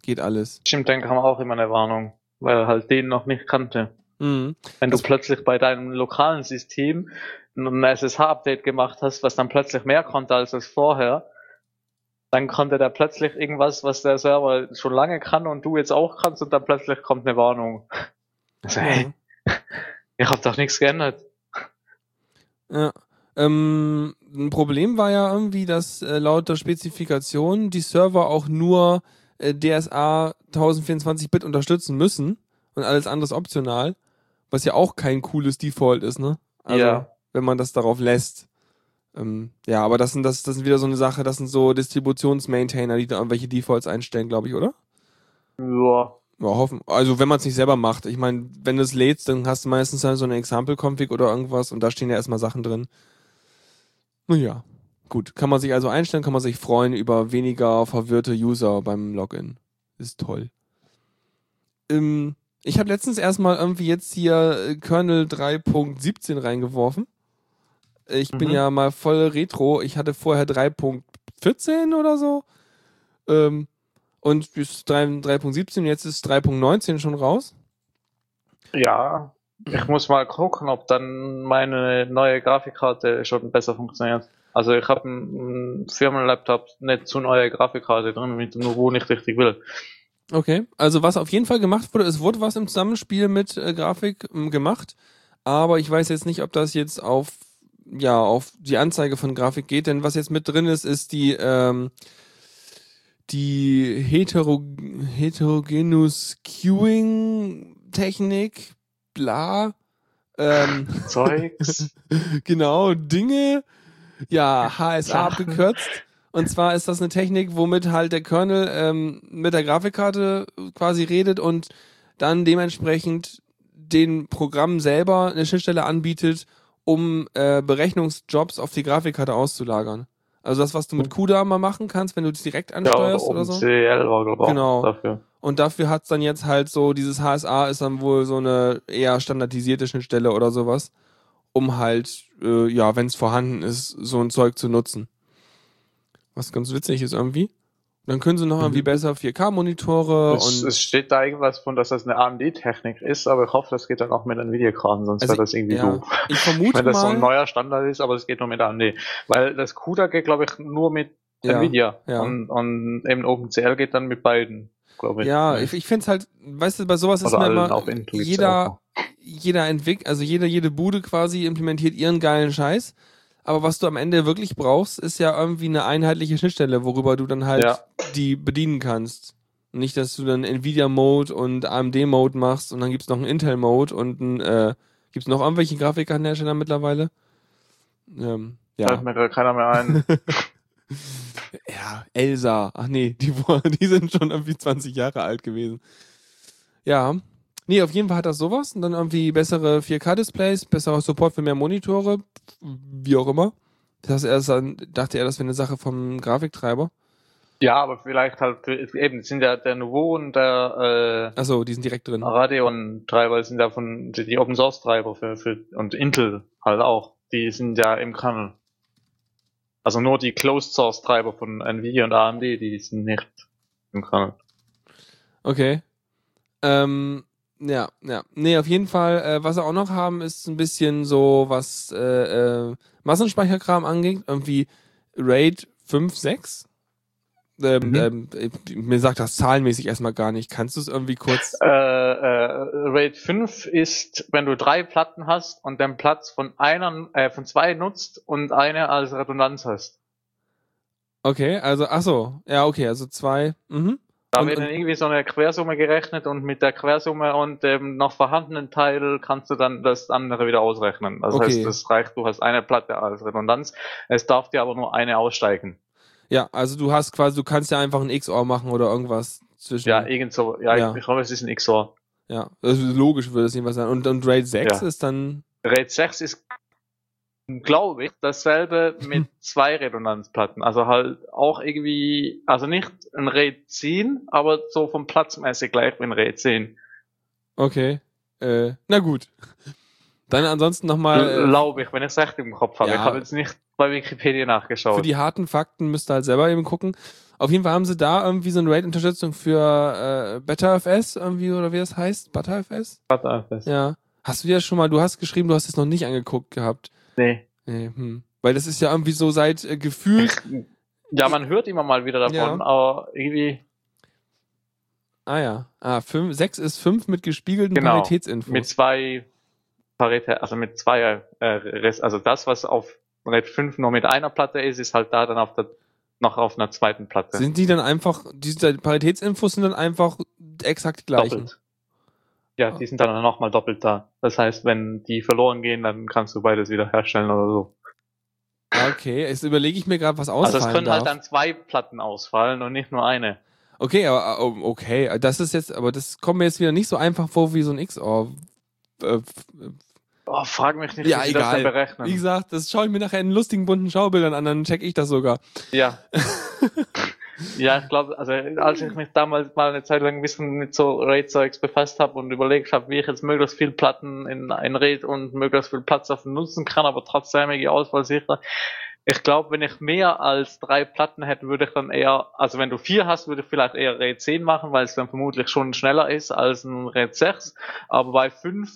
Geht alles. Stimmt, dann kam auch immer eine Warnung, weil er halt den noch nicht kannte. Mhm. Wenn du Das- plötzlich bei deinem lokalen System ein SSH-Update gemacht hast, was dann plötzlich mehr konnte als das vorher, dann konnte der plötzlich irgendwas, was der Server schon lange kann und du jetzt auch kannst und dann plötzlich kommt eine Warnung. Also, hey, ich hab doch nichts geändert. Ja. Ähm, ein Problem war ja irgendwie, dass äh, laut der Spezifikation die Server auch nur äh, DSA 1024-Bit unterstützen müssen und alles anderes optional, was ja auch kein cooles Default ist, ne? Also, Ja. wenn man das darauf lässt. Ähm, ja, aber das sind das, das sind wieder so eine Sache, das sind so Distributionsmaintainer, die da irgendwelche Defaults einstellen, glaube ich, oder? Ja. Ja, hoffen. Also wenn man es nicht selber macht. Ich meine, wenn du es lädst, dann hast du meistens halt so eine Example-Config oder irgendwas und da stehen ja erstmal Sachen drin. Naja, gut. Kann man sich also einstellen, kann man sich freuen über weniger verwirrte User beim Login. Ist toll. Ähm, ich habe letztens erstmal irgendwie jetzt hier äh, Kernel 3.17 reingeworfen. Ich bin Mhm. ja mal voll retro. Ich hatte vorher 3.14 oder so. Ähm, und bis 3 3.17, jetzt ist 3.19 schon raus. Ja. Ich muss mal gucken, ob dann meine neue Grafikkarte schon besser funktioniert. Also ich habe einen Firmenlaptop nicht zu neue Grafikkarte drin, mit nur wo nicht richtig will. Okay, also was auf jeden Fall gemacht wurde, es wurde was im Zusammenspiel mit äh, Grafik ähm, gemacht, aber ich weiß jetzt nicht, ob das jetzt auf ja auf die Anzeige von Grafik geht, denn was jetzt mit drin ist, ist die ähm, die Hetero Heterogenous Queuing Technik, bla, ähm, Zeugs. genau Dinge, ja HSA abgekürzt. Und zwar ist das eine Technik, womit halt der Kernel ähm, mit der Grafikkarte quasi redet und dann dementsprechend den Programm selber eine Schnittstelle anbietet, um äh, Berechnungsjobs auf die Grafikkarte auszulagern. Also das, was du mit CUDA mal machen kannst, wenn du das direkt Ja, oder ansteuerst oder so. OpenCL war glaube ich Genau. dafür. Und dafür hat's dann jetzt halt so, dieses HSA ist dann wohl so eine eher standardisierte Schnittstelle oder sowas, um halt, äh, ja, wenn es vorhanden ist, so ein Zeug zu nutzen. Was ganz witzig ist irgendwie. Dann können sie noch irgendwie besser 4K-Monitore Es, und es steht da irgendwas von, dass das eine AMD-Technik ist, aber ich hoffe, das geht dann auch mit Nvidia-Kram, sonst Also, wäre das irgendwie ja, doof. ich vermute Wenn das so ein mal, neuer Standard ist, aber es geht nur mit AMD. Weil das CUDA geht, glaube ich, nur mit Ja, Nvidia. ja. Und, und eben OpenCL geht dann mit beiden, glaube ich. ja, ich, ich find's halt, weißt du, bei sowas ist mir allen immer, jeder, jeder entwickelt, also jeder, jede Bude quasi implementiert ihren geilen Scheiß. Aber was du am Ende wirklich brauchst, ist ja irgendwie eine einheitliche Schnittstelle, worüber du dann halt Ja. die bedienen kannst. Und Nicht, dass du dann Nvidia-Mode und AMD-Mode machst und dann gibt's noch einen Intel-Mode und ein, äh, gibt's noch irgendwelche Grafikkartenhersteller mittlerweile? Ähm, Fällt ja. mir gerade keiner mehr ein. ja, Elsa. Ach nee, die, die sind schon irgendwie 20 Jahre alt gewesen. Ja. Nee, auf jeden Fall hat das sowas und dann irgendwie bessere 4K-Displays, besserer Support für mehr Monitore, wie auch immer. Das er ist dann, dachte er, das wäre eine Sache vom Grafiktreiber. ja, aber vielleicht halt, eben, sind ja der Nouveau und der Achso, die sind direkt drin. äh, Radeon-Treiber sind ja von, die, die Open-Source-Treiber für, für, und Intel halt auch. Die sind ja im Kernel. Also nur die Closed-Source-Treiber von Nvidia und AMD, die sind nicht im Kernel. Okay. Ähm, ja, ja. Nee, auf jeden Fall, äh, was sie auch noch haben, ist ein bisschen so, was äh, äh, Massenspeicherkram angeht, irgendwie RAID 5, 6. Ähm, Mhm. ähm, äh, mir sagt das zahlenmäßig erstmal gar nicht. Kannst du es irgendwie kurz. Äh, äh, RAID 5 ist, wenn du drei Platten hast und den Platz von einer, äh, von zwei nutzt und eine als Redundanz hast. Okay, also, ach so, ja, okay, also zwei. Mhm. Da Und- wird dann irgendwie so eine Quersumme gerechnet und mit der Quersumme und dem noch vorhandenen Teil kannst du dann das andere wieder ausrechnen. Das Okay. heißt, das reicht, du hast eine Platte als Redundanz. Es darf dir aber nur eine aussteigen. Ja, also du hast quasi, du kannst ja einfach ein XOR machen oder irgendwas zwischen. Ja, irgend so. Ja, Ja. ich glaube, es ist ein XOR. ja. Also logisch würde es jedenfalls sein. Und, und RAID 6 Ja. ist dann. RAID 6 ist, glaube ich, dasselbe mit zwei Redundanzplatten. Also halt auch irgendwie, also nicht ein RAID 10, aber so vom Platzmäßig gleich wie ein RAID 10. Okay. Äh, na gut. Dann ansonsten nochmal. Äh, Glaube ich, wenn ich es recht im Kopf habe. Ja. Ich habe jetzt nicht bei Wikipedia nachgeschaut. Für die harten Fakten müsst ihr halt selber eben gucken. Auf jeden Fall haben sie da irgendwie so eine RAID-Unterstützung für äh, BetterFS irgendwie oder wie das heißt? ButterFS? ButterFS. Ja. Hast du ja schon mal, du hast geschrieben, du hast es noch nicht angeguckt gehabt. Nee. Nee, hm. Weil das ist ja irgendwie so seit äh, gefühlt. Ja, man hört immer mal wieder davon, Ja. aber irgendwie Ah ja. Ah, fünf, sechs ist fünf mit gespiegelten Genau. Paritätsinfos. mit zwei Parität, also mit zwei, äh, Rest, also das, was auf RAID 5 nur mit einer Platte ist, ist halt da dann auf der, noch auf einer zweiten Platte. Sind die dann einfach, diese Paritätsinfos sind dann einfach exakt die gleichen? doppelt. Ja, die sind dann nochmal doppelt da. Das heißt, wenn die verloren gehen, dann kannst du beides wieder herstellen oder so. Okay, jetzt überlege ich mir gerade, was Also ausfallen es können darf. halt dann zwei Platten ausfallen und nicht nur eine. Okay, aber oh, okay, das ist jetzt, aber das kommt mir jetzt wieder nicht so einfach vor wie so ein XOR. Äh, Oh, frag mich nicht, Ja, wie sie das egal. denn berechnen. Wie gesagt, das schaue ich mir nachher in lustigen bunten Schaubildern an, dann check ich das sogar. Ja. ja, ich glaube, also als ich mich damals mal eine Zeit lang ein bisschen mit so RAID-Zeugs befasst habe und überlegt habe, wie ich jetzt möglichst viel Platten in ein RAID und möglichst viel Platz auf nutzen kann, aber trotzdem die Auswahl sicher. Ich glaube, wenn ich mehr als drei Platten hätte, würde ich dann eher, also wenn du vier hast, würde ich vielleicht eher RAID 10 machen, weil es dann vermutlich schon schneller ist als ein RAID 6. Aber bei fünf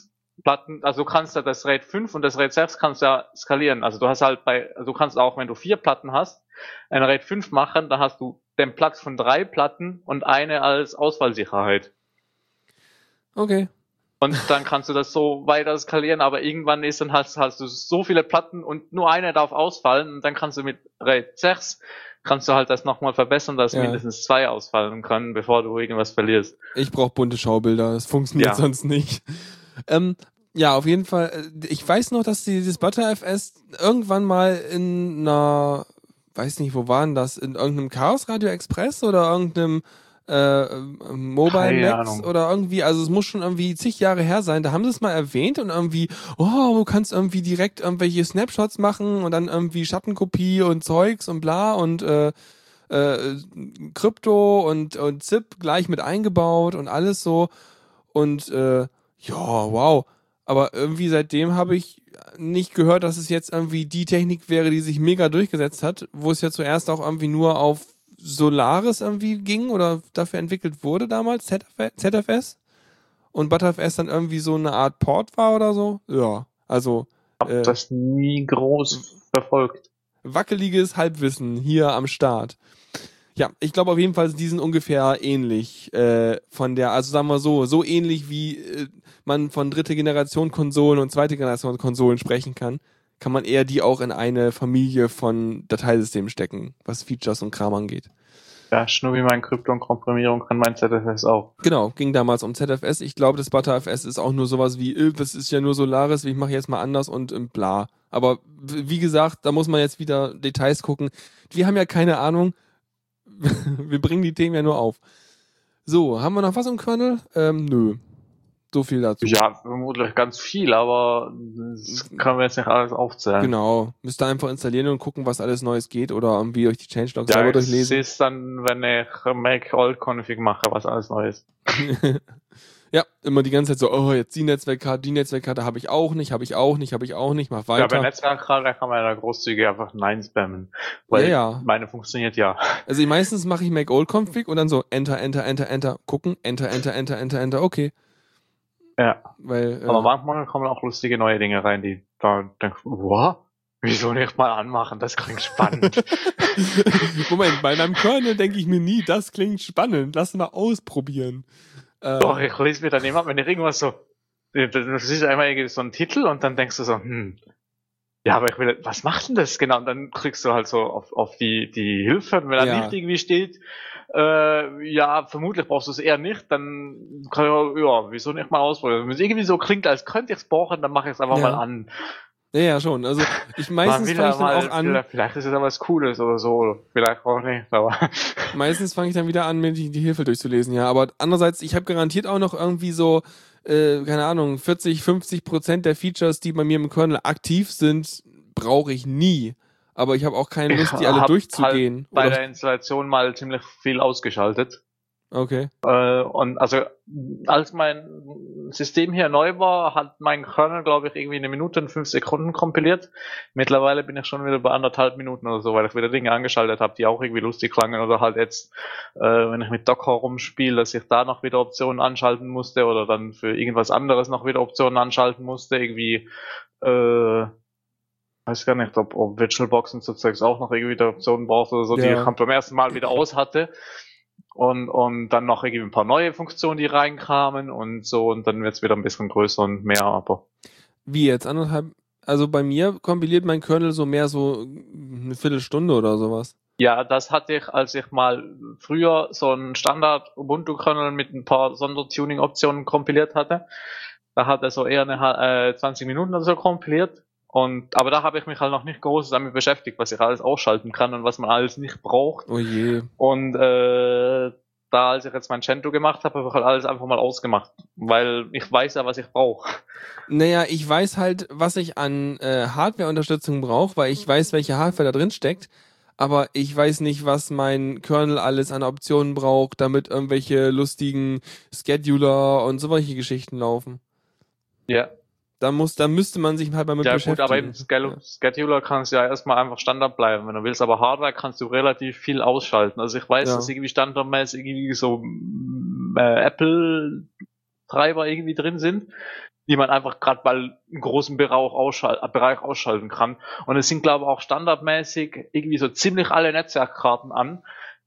Platten, also du kannst ja das RAID 5 und das RAID 6 kannst ja skalieren. Also du hast halt bei, also du kannst auch, wenn du vier Platten hast, ein RAID 5 machen, da hast du den Platz von drei Platten und eine als Ausfallsicherheit. Okay. Und dann kannst du das so weiter skalieren, aber irgendwann ist dann hast, hast du so viele Platten und nur eine darf ausfallen und dann kannst du mit RAID 6 kannst du halt das nochmal verbessern, dass Ja. mindestens zwei ausfallen können, bevor du irgendwas verlierst. Ich brauche bunte Schaubilder, das funktioniert Ja. sonst nicht. Ähm, ja, auf jeden Fall. äh, Ich weiß noch, dass dieses ButterFS irgendwann mal in einer, weiß nicht, wo waren das? In irgendeinem Chaos Radio Express oder irgendeinem äh, ähm, Mobile Keine Max Ahnung. oder irgendwie, also es muss schon irgendwie zig Jahre her sein. Da haben sie es mal erwähnt und irgendwie, oh, du kannst irgendwie direkt irgendwelche Snapshots machen und dann irgendwie Schattenkopie und Zeugs und bla und äh, äh, Krypto und, und ZIP gleich mit eingebaut und alles so. Und äh, ja, wow. Aber irgendwie seitdem habe ich nicht gehört, dass es jetzt irgendwie die Technik wäre, die sich mega durchgesetzt hat, wo es ja zuerst auch irgendwie nur auf Solaris irgendwie ging oder dafür entwickelt wurde damals, ZF ZFS. Und ButterFS dann irgendwie so eine Art Port war oder so. Ja, also Hab Äh. das nie groß verfolgt. wackeliges Halbwissen hier am Start. Ja, ich glaube auf jeden Fall, die sind ungefähr ähnlich äh, von der, also sagen wir so, so ähnlich wie äh, man von dritte Generation Konsolen und zweite Generation Konsolen sprechen kann, kann man eher die auch in eine Familie von Dateisystemen stecken, was Features und Kram angeht. Ja, wie mein Krypto und Komprimierung kann mein ZFS auch. Genau, ging damals um ZFS. Ich glaube, das ButterFS ist auch nur sowas wie, äh, das ist ja nur Solaris, ich mache jetzt mal anders und ähm, bla. Aber wie gesagt, da muss man jetzt wieder Details gucken. Wir haben ja keine Ahnung. Wir bringen die Themen ja nur auf. So, haben wir noch was im Kernel? Ähm, nö. So viel dazu. Ja, vermutlich ganz viel, aber das können wir jetzt nicht alles aufzählen. Genau. Müsst ihr einfach installieren und gucken, was alles Neues geht oder irgendwie euch die Changelogs Ja, selber es durchlesen. ist dann, wenn ich Make Old Config mache, was alles neu ist. ja, immer die ganze Zeit so, oh, jetzt die Netzwerkkarte, die Netzwerkkarte habe ich auch nicht, habe ich auch nicht, habe ich auch nicht, mach Ja, bei weiter. Netzwerkkarte kann man ja großzügig einfach Nein spammen. Weil Ja, ja. meine funktioniert ja. Also ich, meistens mache ich Make Old Config und dann so Enter, Enter, Enter, Enter, gucken, Enter, Enter, Enter, Enter, Enter, okay. Ja. Weil, Aber äh, manchmal kommen auch lustige neue Dinge rein, die da denkst, wow, wieso nicht mal anmachen? Das klingt spannend. Moment, bei meinem Kernel denke ich mir nie, das klingt spannend, lass mal ausprobieren. Äh, Doch, ich lese mir dann immer, wenn ich irgendwas so, das ist einmal irgendwie so ein Titel und dann denkst du so, hm, ja, aber ich will, was macht denn das genau? Und dann klickst du halt so auf, auf die, die Hilfe und wenn da Ja. nicht irgendwie steht, äh, ja, vermutlich brauchst du es eher nicht, dann kann ich, ja, wieso nicht mal ausprobieren? Wenn es irgendwie so klingt, als könnte ich es brauchen, dann mache ich es einfach Ja. mal an. ja, ja, schon. Also ich meistens fange ich dann mal, auch an, Vielleicht, ist es ja was Cooles oder so, vielleicht auch nicht, aber meistens fange ich dann wieder an, mir die, die Hilfe durchzulesen, ja. Aber andererseits, ich habe garantiert auch noch irgendwie so, äh, keine Ahnung, 40, 50 Prozent der Features, die bei mir im Kernel aktiv sind, brauche ich nie. Aber ich habe auch keine Lust, die alle durchzugehen. bei Oder- der Installation mal ziemlich viel ausgeschaltet. okay. Äh, und also als mein System hier neu war, hat mein Kernel, glaube ich, irgendwie eine Minute und fünf Sekunden kompiliert. Mittlerweile bin ich schon wieder bei anderthalb Minuten oder so, weil ich wieder Dinge angeschaltet habe, die auch irgendwie lustig klangen oder halt jetzt, äh, wenn ich mit Docker rumspiele, dass ich da noch wieder Optionen anschalten musste oder dann für irgendwas anderes noch wieder Optionen anschalten musste, irgendwie äh, weiß gar nicht, ob, ob VirtualBox und so Zeugs auch noch irgendwie wieder Optionen braucht oder so, die Ja. ich beim ersten Mal wieder aus hatte. Und, und dann noch irgendwie ein paar neue Funktionen, die reinkamen und so, und dann wird's wieder ein bisschen größer und mehr, aber Wie jetzt? Anderthalb? Also bei mir kompiliert mein Kernel so mehr so eine Viertelstunde oder sowas. Ja, das hatte ich, als ich mal früher so einen Standard Ubuntu-Kernel mit ein paar Sondertuning-Optionen kompiliert hatte. Da hat er so eher eine, äh, 20 Minuten oder so kompiliert. Und, aber da habe ich mich halt noch nicht groß damit beschäftigt, was ich alles ausschalten kann und was man alles nicht braucht. Oh je. Und äh, da, als ich jetzt mein Cento gemacht habe, habe ich halt alles einfach mal ausgemacht. Weil ich weiß ja, was ich brauche. Naja, ich weiß halt, was ich an äh, Hardware-Unterstützung brauche, weil ich weiß, welche Hardware da drin steckt. Aber ich weiß nicht, was mein Kernel alles an Optionen braucht, damit irgendwelche lustigen Scheduler und solche Geschichten laufen. Ja. Da muss, da müsste man sich halt mal mit Ja gut, beschäftigen. aber im Schedule- Scheduler kannst du ja erstmal einfach Standard bleiben, wenn du willst, aber Hardware kannst du relativ viel ausschalten. Also ich weiß, Ja. dass irgendwie standardmäßig irgendwie so mm, äh, Apple Treiber irgendwie drin sind, die man einfach gerade bei einem großen Bereich, ausschal Bereich ausschalten kann. Und es sind, glaube ich, auch standardmäßig irgendwie so ziemlich alle Netzwerkkarten an,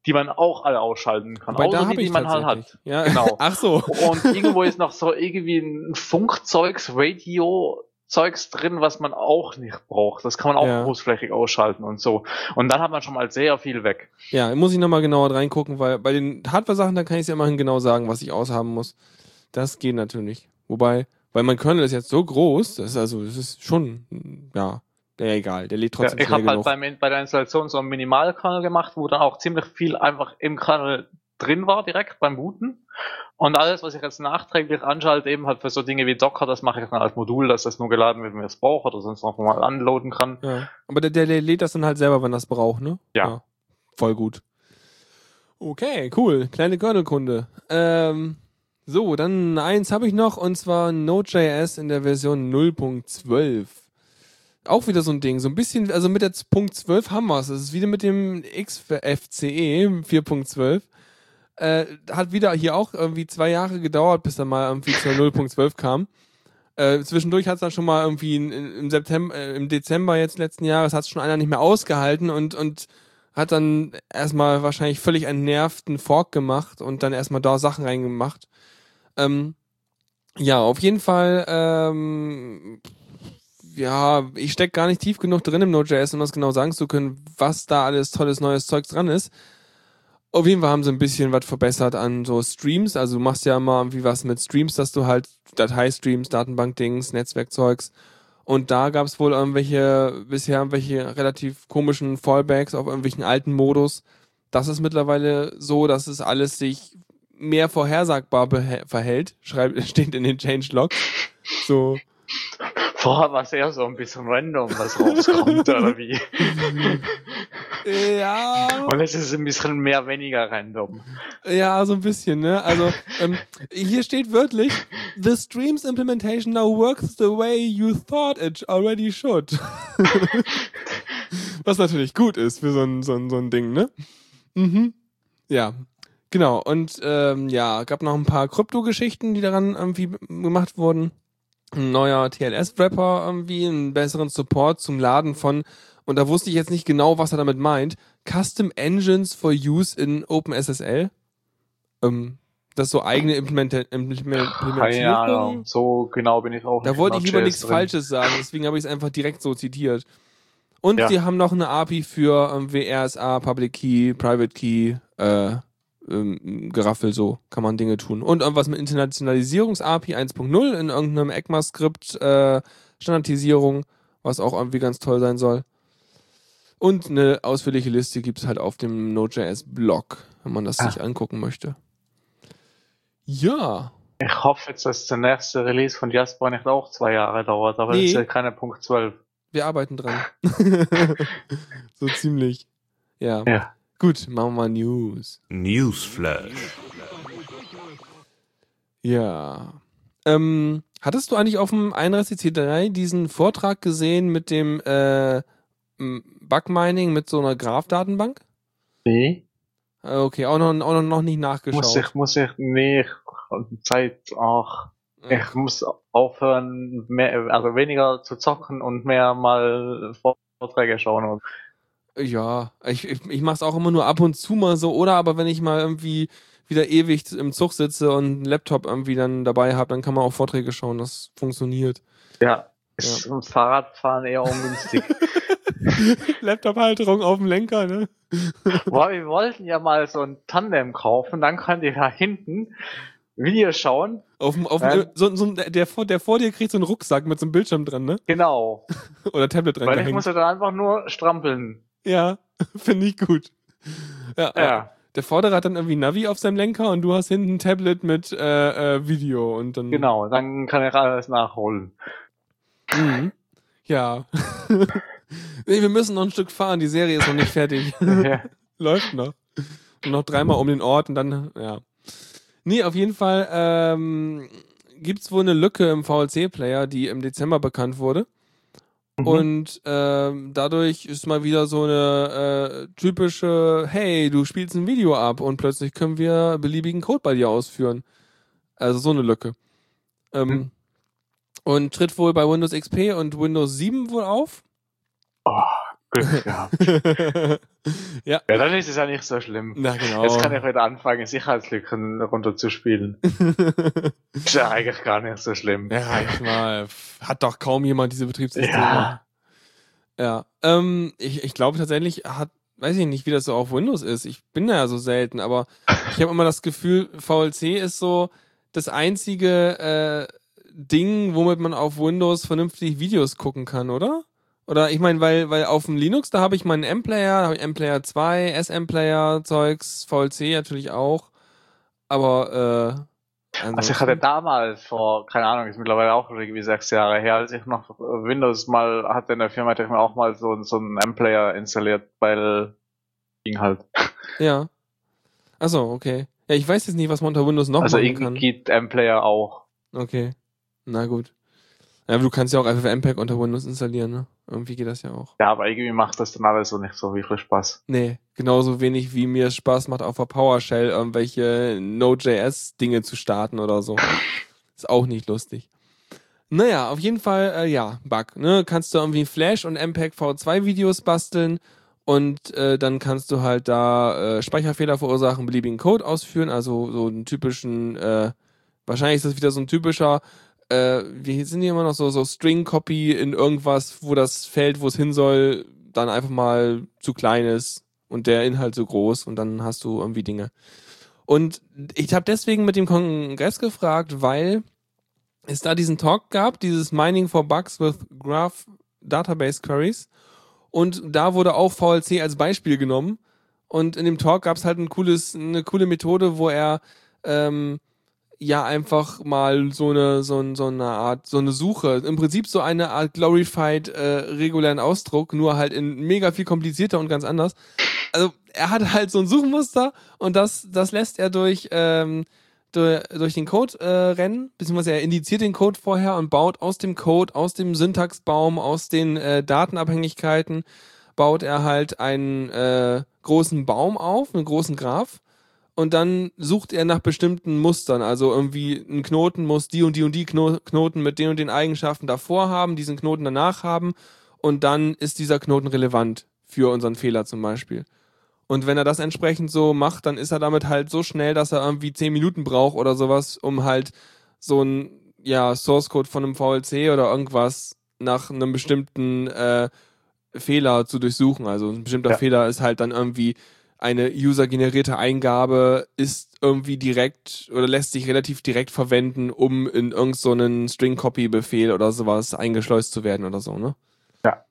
die man auch alle ausschalten kann. Wobei, da Außer die, die ich man halt hat. Ja. Genau. Ach so. Und irgendwo ist noch so irgendwie ein Funkzeugs, Radio, Zeugs drin, was man auch nicht braucht. Das kann man auch Ja. großflächig ausschalten und so. Und dann hat man schon mal sehr viel weg. Ja, muss ich nochmal genauer reingucken, weil bei den Hardware-Sachen, da kann ich es ja immerhin genau sagen, was ich aushaben muss. Das geht natürlich. Wobei, weil mein Kernel ist jetzt so groß, das ist also, das ist schon, ja, ja egal, der lädt Ja, trotzdem ich schnell habe halt beim, bei der Installation so einen Minimalkernel gemacht, wo dann auch ziemlich viel einfach im Kernel drin war, direkt beim Booten. Und alles, was ich jetzt nachträglich anschalte, eben halt für so Dinge wie Docker, das mache ich dann als Modul, dass das nur geladen wird, wenn ich es brauche oder sonst noch mal unloaden kann. Ja. Aber der, der, der lädt das dann halt selber, wenn das braucht, ne? Ja. Voll gut. Okay, cool. Kleine Kernelkunde. Ähm, so, dann eins habe ich noch und zwar Node.js in der Version 0.12. Auch wieder so ein Ding, so ein bisschen, also mit der Punkt 12 haben wir es. Es ist wieder mit dem XFCE 4.12. Äh, hat wieder hier auch irgendwie zwei Jahre gedauert, bis er mal irgendwie zur 0.12 kam. Äh, zwischendurch hat es dann schon mal irgendwie in, in, im September, äh, im Dezember jetzt letzten Jahres hat es schon einer nicht mehr ausgehalten und, und hat dann erstmal wahrscheinlich völlig einen Fork gemacht und dann erstmal da Sachen reingemacht. Ähm, ja, auf jeden Fall, ähm, ja, ich steck gar nicht tief genug drin im Node.js, um das genau sagen zu können, was da alles tolles neues Zeugs dran ist. Auf jeden Fall haben sie ein bisschen was verbessert an so Streams. Also du machst ja immer irgendwie was mit Streams, dass du halt Dateistreams, Datenbankdings, Netzwerkzeugs. Und da gab es wohl irgendwelche, bisher irgendwelche relativ komischen Fallbacks auf irgendwelchen alten Modus. Das ist mittlerweile so, dass es alles sich mehr vorhersagbar verhält. Schreibt, steht in den Changelogs. So, Vorher war es eher so ein bisschen random, was rauskommt, oder wie? ja. Und es ist ein bisschen mehr, weniger random. Ja, so ein bisschen, ne? Also, ähm, hier steht wörtlich, the streams implementation now works the way you thought it already should. Was natürlich gut ist für so ein, so ein, so ein Ding, ne? Mhm. Ja. Genau. Und ähm, ja, gab noch ein paar Krypto-Geschichten, die daran irgendwie gemacht wurden. Ein neuer TLS-Wrapper irgendwie, einen besseren Support zum Laden von, und da wusste ich jetzt nicht genau, was er damit meint, Custom Engines for Use in OpenSSL. Ähm, das so eigene Implementa Implement Keine Implementierung. Ahnung. So genau bin ich auch Da nicht wollte in ich lieber nichts drin. Falsches sagen, deswegen habe ich es einfach direkt so zitiert. Und Ja. die haben noch eine API für ähm, WRSA, Public Key, Private Key, äh, ähm, Geraffel, so kann man Dinge tun. Und irgendwas mit Internationalisierungs-API 1.0 in irgendeinem ECMAScript äh, Standardisierung, was auch irgendwie ganz toll sein soll. Und eine ausführliche Liste gibt es halt auf dem Node.js-Blog, wenn man das Ah. sich angucken möchte. Ja, Ich hoffe jetzt, dass der nächste Release von Jasper nicht auch zwei Jahre dauert, aber Nee. das ist ja keine Punkt 12. wir arbeiten dran. so ziemlich. Ja. Ja. Gut, machen wir mal News. Newsflash. Ja. Ähm, hattest du eigentlich auf dem 31C3 diesen Vortrag gesehen mit dem äh, Bugmining mit so einer Graph-Datenbank? Nee. Äh, Okay, auch noch, auch noch, noch nicht nachgeschaut. Muss ich, muss ich, nee, Zeit, ach, ich muss aufhören, mehr, also weniger zu zocken und mehr mal Vorträge schauen. Ja, ich, ich, ich mach's auch immer nur ab und zu mal so, oder aber wenn ich mal irgendwie wieder ewig im Zug sitze und einen Laptop irgendwie dann dabei habe, dann kann man auch Vorträge schauen, das funktioniert. ja, ist ja. Fahrradfahren eher ungünstig. Laptop-Halterung auf dem Lenker, ne? Boah, wir wollten ja mal so ein Tandem kaufen, dann könnt ihr da hinten Videos schauen. Auf auf Ja. so, so, der, der, vor, der vor dir kriegt so einen Rucksack mit so einem Bildschirm dran, ne? Genau. Oder Tablet dran Weil ich muss ja dann einfach nur strampeln. Ja, finde ich gut. Ja, ja. Ja, Der Vordere hat dann irgendwie Navi auf seinem Lenker und du hast hinten ein Tablet mit äh, äh, Video und dann. genau. Dann kann ich alles nachholen. Mhm. Ja. nee, wir müssen noch ein Stück fahren, die Serie ist noch nicht fertig. ja. Läuft noch. Und noch dreimal um den Ort und dann, ja. Nee, auf jeden Fall ähm, gibt's wohl eine Lücke im VLC-Player, die im Dezember bekannt wurde. Mhm. Und ähm, dadurch ist mal wieder so eine äh, typische, hey, du spielst ein Video ab und plötzlich können wir beliebigen Code bei dir ausführen. Also so eine Lücke. Ähm, Mhm. und tritt wohl bei Windows XP und Windows 7 wohl auf. Oh, Glück gehabt. ja. Ja, dann ist es ja nicht so schlimm. Na genau. Jetzt kann ich wieder anfangen, Sicherheitslücken runterzuspielen. ist ja eigentlich gar nicht so schlimm. Ja, ich mal. Hat doch kaum jemand diese Betriebssysteme. Ja. Ja. Ähm, ich ich glaube tatsächlich hat, weiß ich nicht, wie das so auf Windows ist. Ich bin da ja so selten, aber ich habe immer das Gefühl, VLC ist so das einzige äh, Ding, womit man auf Windows vernünftig Videos gucken kann, oder? Oder ich meine, weil, weil auf dem Linux, da habe ich meinen M-Player, da habe ich M-Player 2, SM-Player, Zeugs, VLC natürlich auch. Aber äh, Also ich hatte damals vor, keine Ahnung, ist mittlerweile auch irgendwie sechs Jahre her, als ich noch Windows mal hatte in der Firma, hatte ich mir auch mal so, so einen M-Player installiert, weil ging halt. Ja. Achso, okay. Ja, ich weiß jetzt nicht, was man unter Windows noch Also machen irgendwie kann. geht M-Player auch. Okay. Na gut. Ja, aber du kannst ja auch FFmpeg unter Windows installieren, ne? Irgendwie geht das ja auch. Ja, aber irgendwie macht das dann alles so nicht so wirklich Spaß. Nee, genauso wenig wie mir es Spaß macht, auf der PowerShell irgendwelche Node.js-Dinge zu starten oder so. Ist auch nicht lustig. Naja, auf jeden Fall, äh, ja, Bug. Ne? Kannst du irgendwie Flash und MPEG V2-Videos basteln und äh, dann kannst du halt da äh, Speicherfehler verursachen, beliebigen Code ausführen, also so einen typischen, äh, wahrscheinlich ist das wieder so ein typischer, äh, wie sind die immer noch so, so String-Copy in irgendwas, wo das Feld, wo es hin soll, dann einfach mal zu klein ist und der Inhalt so groß und dann hast du irgendwie Dinge. Und ich habe deswegen mit dem Kongress gefragt, weil es da diesen Talk gab, dieses Mining for Bugs with Graph Database Queries. Und da wurde auch VLC als Beispiel genommen. Und in dem Talk gab es halt ein cooles, eine coole Methode, wo er ähm, ja einfach mal so eine, so, so eine Art, so eine Suche, im Prinzip so eine Art glorified äh, regulären Ausdruck, nur halt in mega viel komplizierter und ganz anders. Also er hat halt so ein Suchmuster und das, das lässt er durch, ähm, durch, durch den Code äh, rennen, beziehungsweise er indiziert den Code vorher und baut aus dem Code, aus dem Syntaxbaum, aus den äh, Datenabhängigkeiten, baut er halt einen äh, großen Baum auf, einen großen Graph und dann sucht er nach bestimmten Mustern. Also irgendwie ein Knoten muss die und die und die Kno Knoten mit den und den Eigenschaften davor haben, diesen Knoten danach haben und dann ist dieser Knoten relevant für unseren Fehler zum Beispiel. Und wenn er das entsprechend so macht, dann ist er damit halt so schnell, dass er irgendwie 10 Minuten braucht oder sowas, um halt so ein ja, Source Code von einem VLC oder irgendwas nach einem bestimmten äh, Fehler zu durchsuchen. Also ein bestimmter Ja. Fehler ist halt dann irgendwie eine user-generierte Eingabe ist irgendwie direkt oder lässt sich relativ direkt verwenden, um in irgendeinen so String-Copy-Befehl oder sowas eingeschleust zu werden oder so, ne? Ja.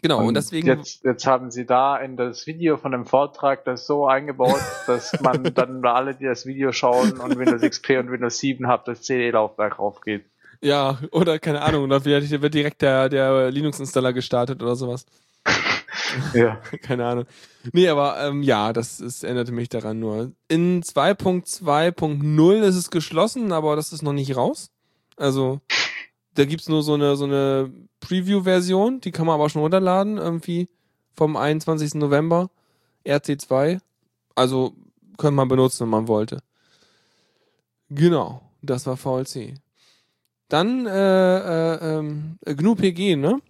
Genau, und, deswegen. Jetzt, jetzt haben sie da in das Video von dem Vortrag das so eingebaut, dass man dann bei alle, die das Video schauen und Windows XP und Windows 7 habt, das CD-Laufwerk aufgeht. Ja, oder keine Ahnung, da wird wird direkt der, der Linux-Installer gestartet oder sowas. Ja. keine Ahnung. Nee, aber ähm, ja, das ist, erinnerte mich daran nur. In 2.2.0 ist es geschlossen, aber das ist noch nicht raus. Also, da gibt's nur so eine, so eine Preview-Version, die kann man aber schon runterladen, irgendwie vom 21. November, RC2. Also, könnte man benutzen, wenn man wollte. Genau, das war VLC. Dann äh, äh, ähm, GNU-PG, ne?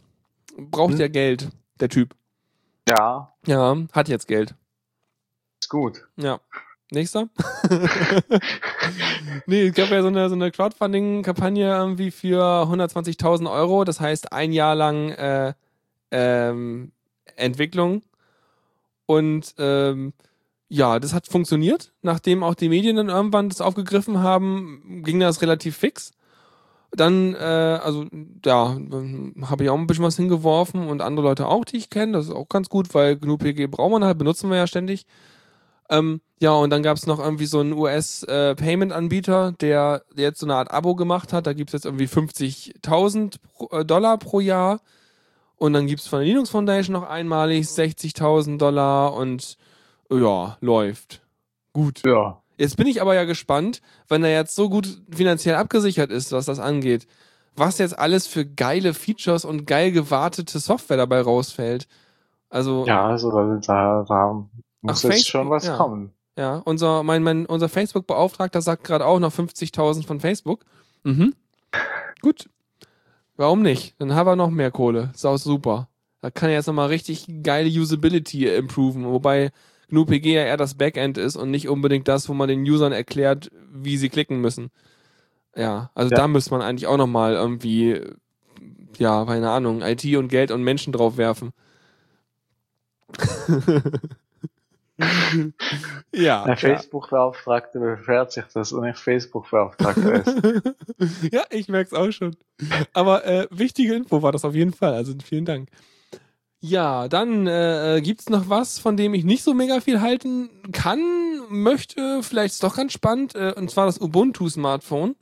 Braucht Hm. ja Geld, der Typ. Ja, Ja, hat jetzt Geld. ist gut. Ja. Nächster. nee, es gab ja so eine, so eine Crowdfunding-Kampagne irgendwie für 120.000 Euro. Das heißt, ein Jahr lang äh, ähm, Entwicklung. Und ähm, ja, das hat funktioniert. Nachdem auch die Medien dann irgendwann das aufgegriffen haben, ging das relativ fix. Dann, äh, also ja, habe ich auch ein bisschen was hingeworfen und andere Leute auch, die ich kenne. Das ist auch ganz gut, weil GNU-PG braucht man halt, benutzen wir ja ständig. Ähm, ja, und dann gab's noch irgendwie so einen US-Payment-Anbieter, der jetzt so eine Art Abo gemacht hat. Da gibt's jetzt irgendwie 50.000 pro- äh, Dollar pro Jahr. Und dann gibt's von der Linux Foundation noch einmalig 60.000 Dollar und ja, läuft. Gut. Ja. Jetzt bin ich aber ja gespannt, wenn er jetzt so gut finanziell abgesichert ist, was das angeht, was jetzt alles für geile Features und geil gewartete Software dabei rausfällt. Also, Ja, also da, da, muss Ach, jetzt Facebook, schon was ja. kommen. Ja, unser, mein, mein, unser Facebook-Beauftragter sagt gerade auch noch 50.000 von Facebook. Mhm. Gut. Warum nicht? Dann haben wir noch mehr Kohle. Ist auch super. Da kann er jetzt nochmal richtig geile Usability improven, wobei GNU-PG ja eher das Backend ist und nicht unbedingt das, wo man den Usern erklärt, wie sie klicken müssen. Ja, also Ja. da müsste man eigentlich auch nochmal irgendwie, ja, keine Ahnung, IT und Geld und Menschen drauf werfen. ja. Der Facebook-Beauftragte beschwert sich, dass er nicht Facebook-Beauftragter ist. ja, ich merk's auch schon. Aber äh, wichtige Info war das auf jeden Fall. Also vielen Dank. Ja, dann äh, äh, gibt's noch was, von dem ich nicht so mega viel halten kann, möchte. Vielleicht ist doch ganz spannend. Äh, und zwar das Ubuntu-Smartphone.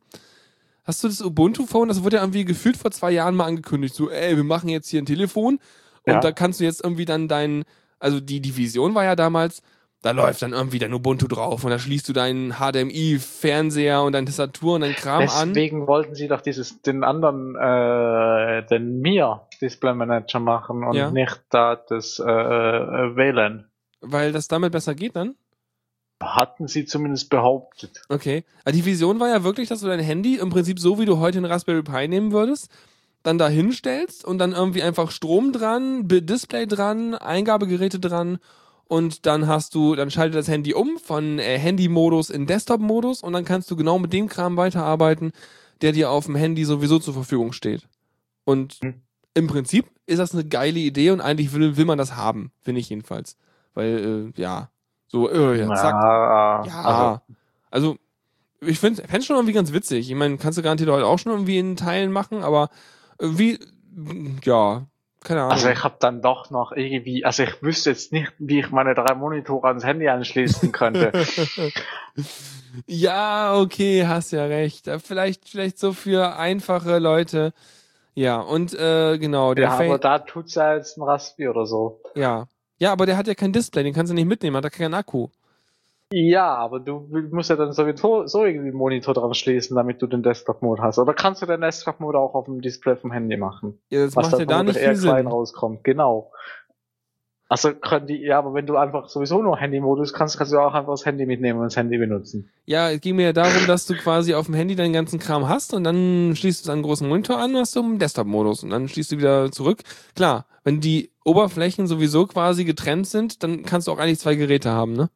Hast du das Ubuntu-Phone? Das wurde ja irgendwie gefühlt vor zwei Jahren mal angekündigt. So, ey, wir machen jetzt hier ein Telefon und Ja. da kannst du jetzt irgendwie dann dein, also die, die Vision war ja damals, da läuft dann irgendwie dein Ubuntu drauf und da schließt du deinen HDMI-Fernseher und deine Tastatur und dein Kram an. Deswegen wollten sie doch dieses, den anderen, äh, den Mir Display Manager machen und Ja. nicht da das äh, äh, WLAN. Weil das damit besser geht dann? Hatten sie zumindest behauptet. Okay. Aber die Vision war ja wirklich, dass du dein Handy im Prinzip so, wie du heute einen Raspberry Pi nehmen würdest, dann da hinstellst und dann irgendwie einfach Strom dran, Display dran, Eingabegeräte dran und dann hast du, dann schaltet das Handy um von äh, Handy-Modus in Desktop-Modus und dann kannst du genau mit dem Kram weiterarbeiten, der dir auf dem Handy sowieso zur Verfügung steht. Und Hm. im Prinzip ist das eine geile Idee und eigentlich will, will man das haben, finde ich jedenfalls. Weil, äh, ja, so, äh, ja, zack. Ja, Ja, also, also, ich finde es schon irgendwie ganz witzig. Ich meine, kannst du garantiert heute auch schon irgendwie in Teilen machen, aber wie, ja, keine Ahnung. also ich habe dann doch noch irgendwie, also ich wüsste jetzt nicht, wie ich meine drei Monitore ans Handy anschließen könnte. ja, okay, hast ja recht. Äh, Vielleicht, vielleicht so für einfache Leute. Ja, und äh, genau, der ja, aber da tut's ja jetzt ein Raspi oder so. ja. Ja, aber der hat ja kein Display, den kannst du nicht mitnehmen, hat er keinen Akku. Ja, aber du musst ja dann sowieso so irgendwie einen Monitor dran schließen, damit du den Desktop-Mode hast. Oder kannst du den Desktop-Mode auch auf dem Display vom Handy machen? Ja, das was macht ja da nicht eher klein Sinn. rauskommt. Genau. Also können die, ja, aber wenn du einfach sowieso nur Handy-Modus kannst, kannst du auch einfach das Handy mitnehmen und das Handy benutzen. Ja, es ging mir ja darum, dass du quasi auf dem Handy deinen ganzen Kram hast und dann schließt du einen großen Monitor an und hast du einen Desktop-Modus und dann schließt du wieder zurück. Klar, wenn die Oberflächen sowieso quasi getrennt sind, dann kannst du auch eigentlich zwei Geräte haben, ne?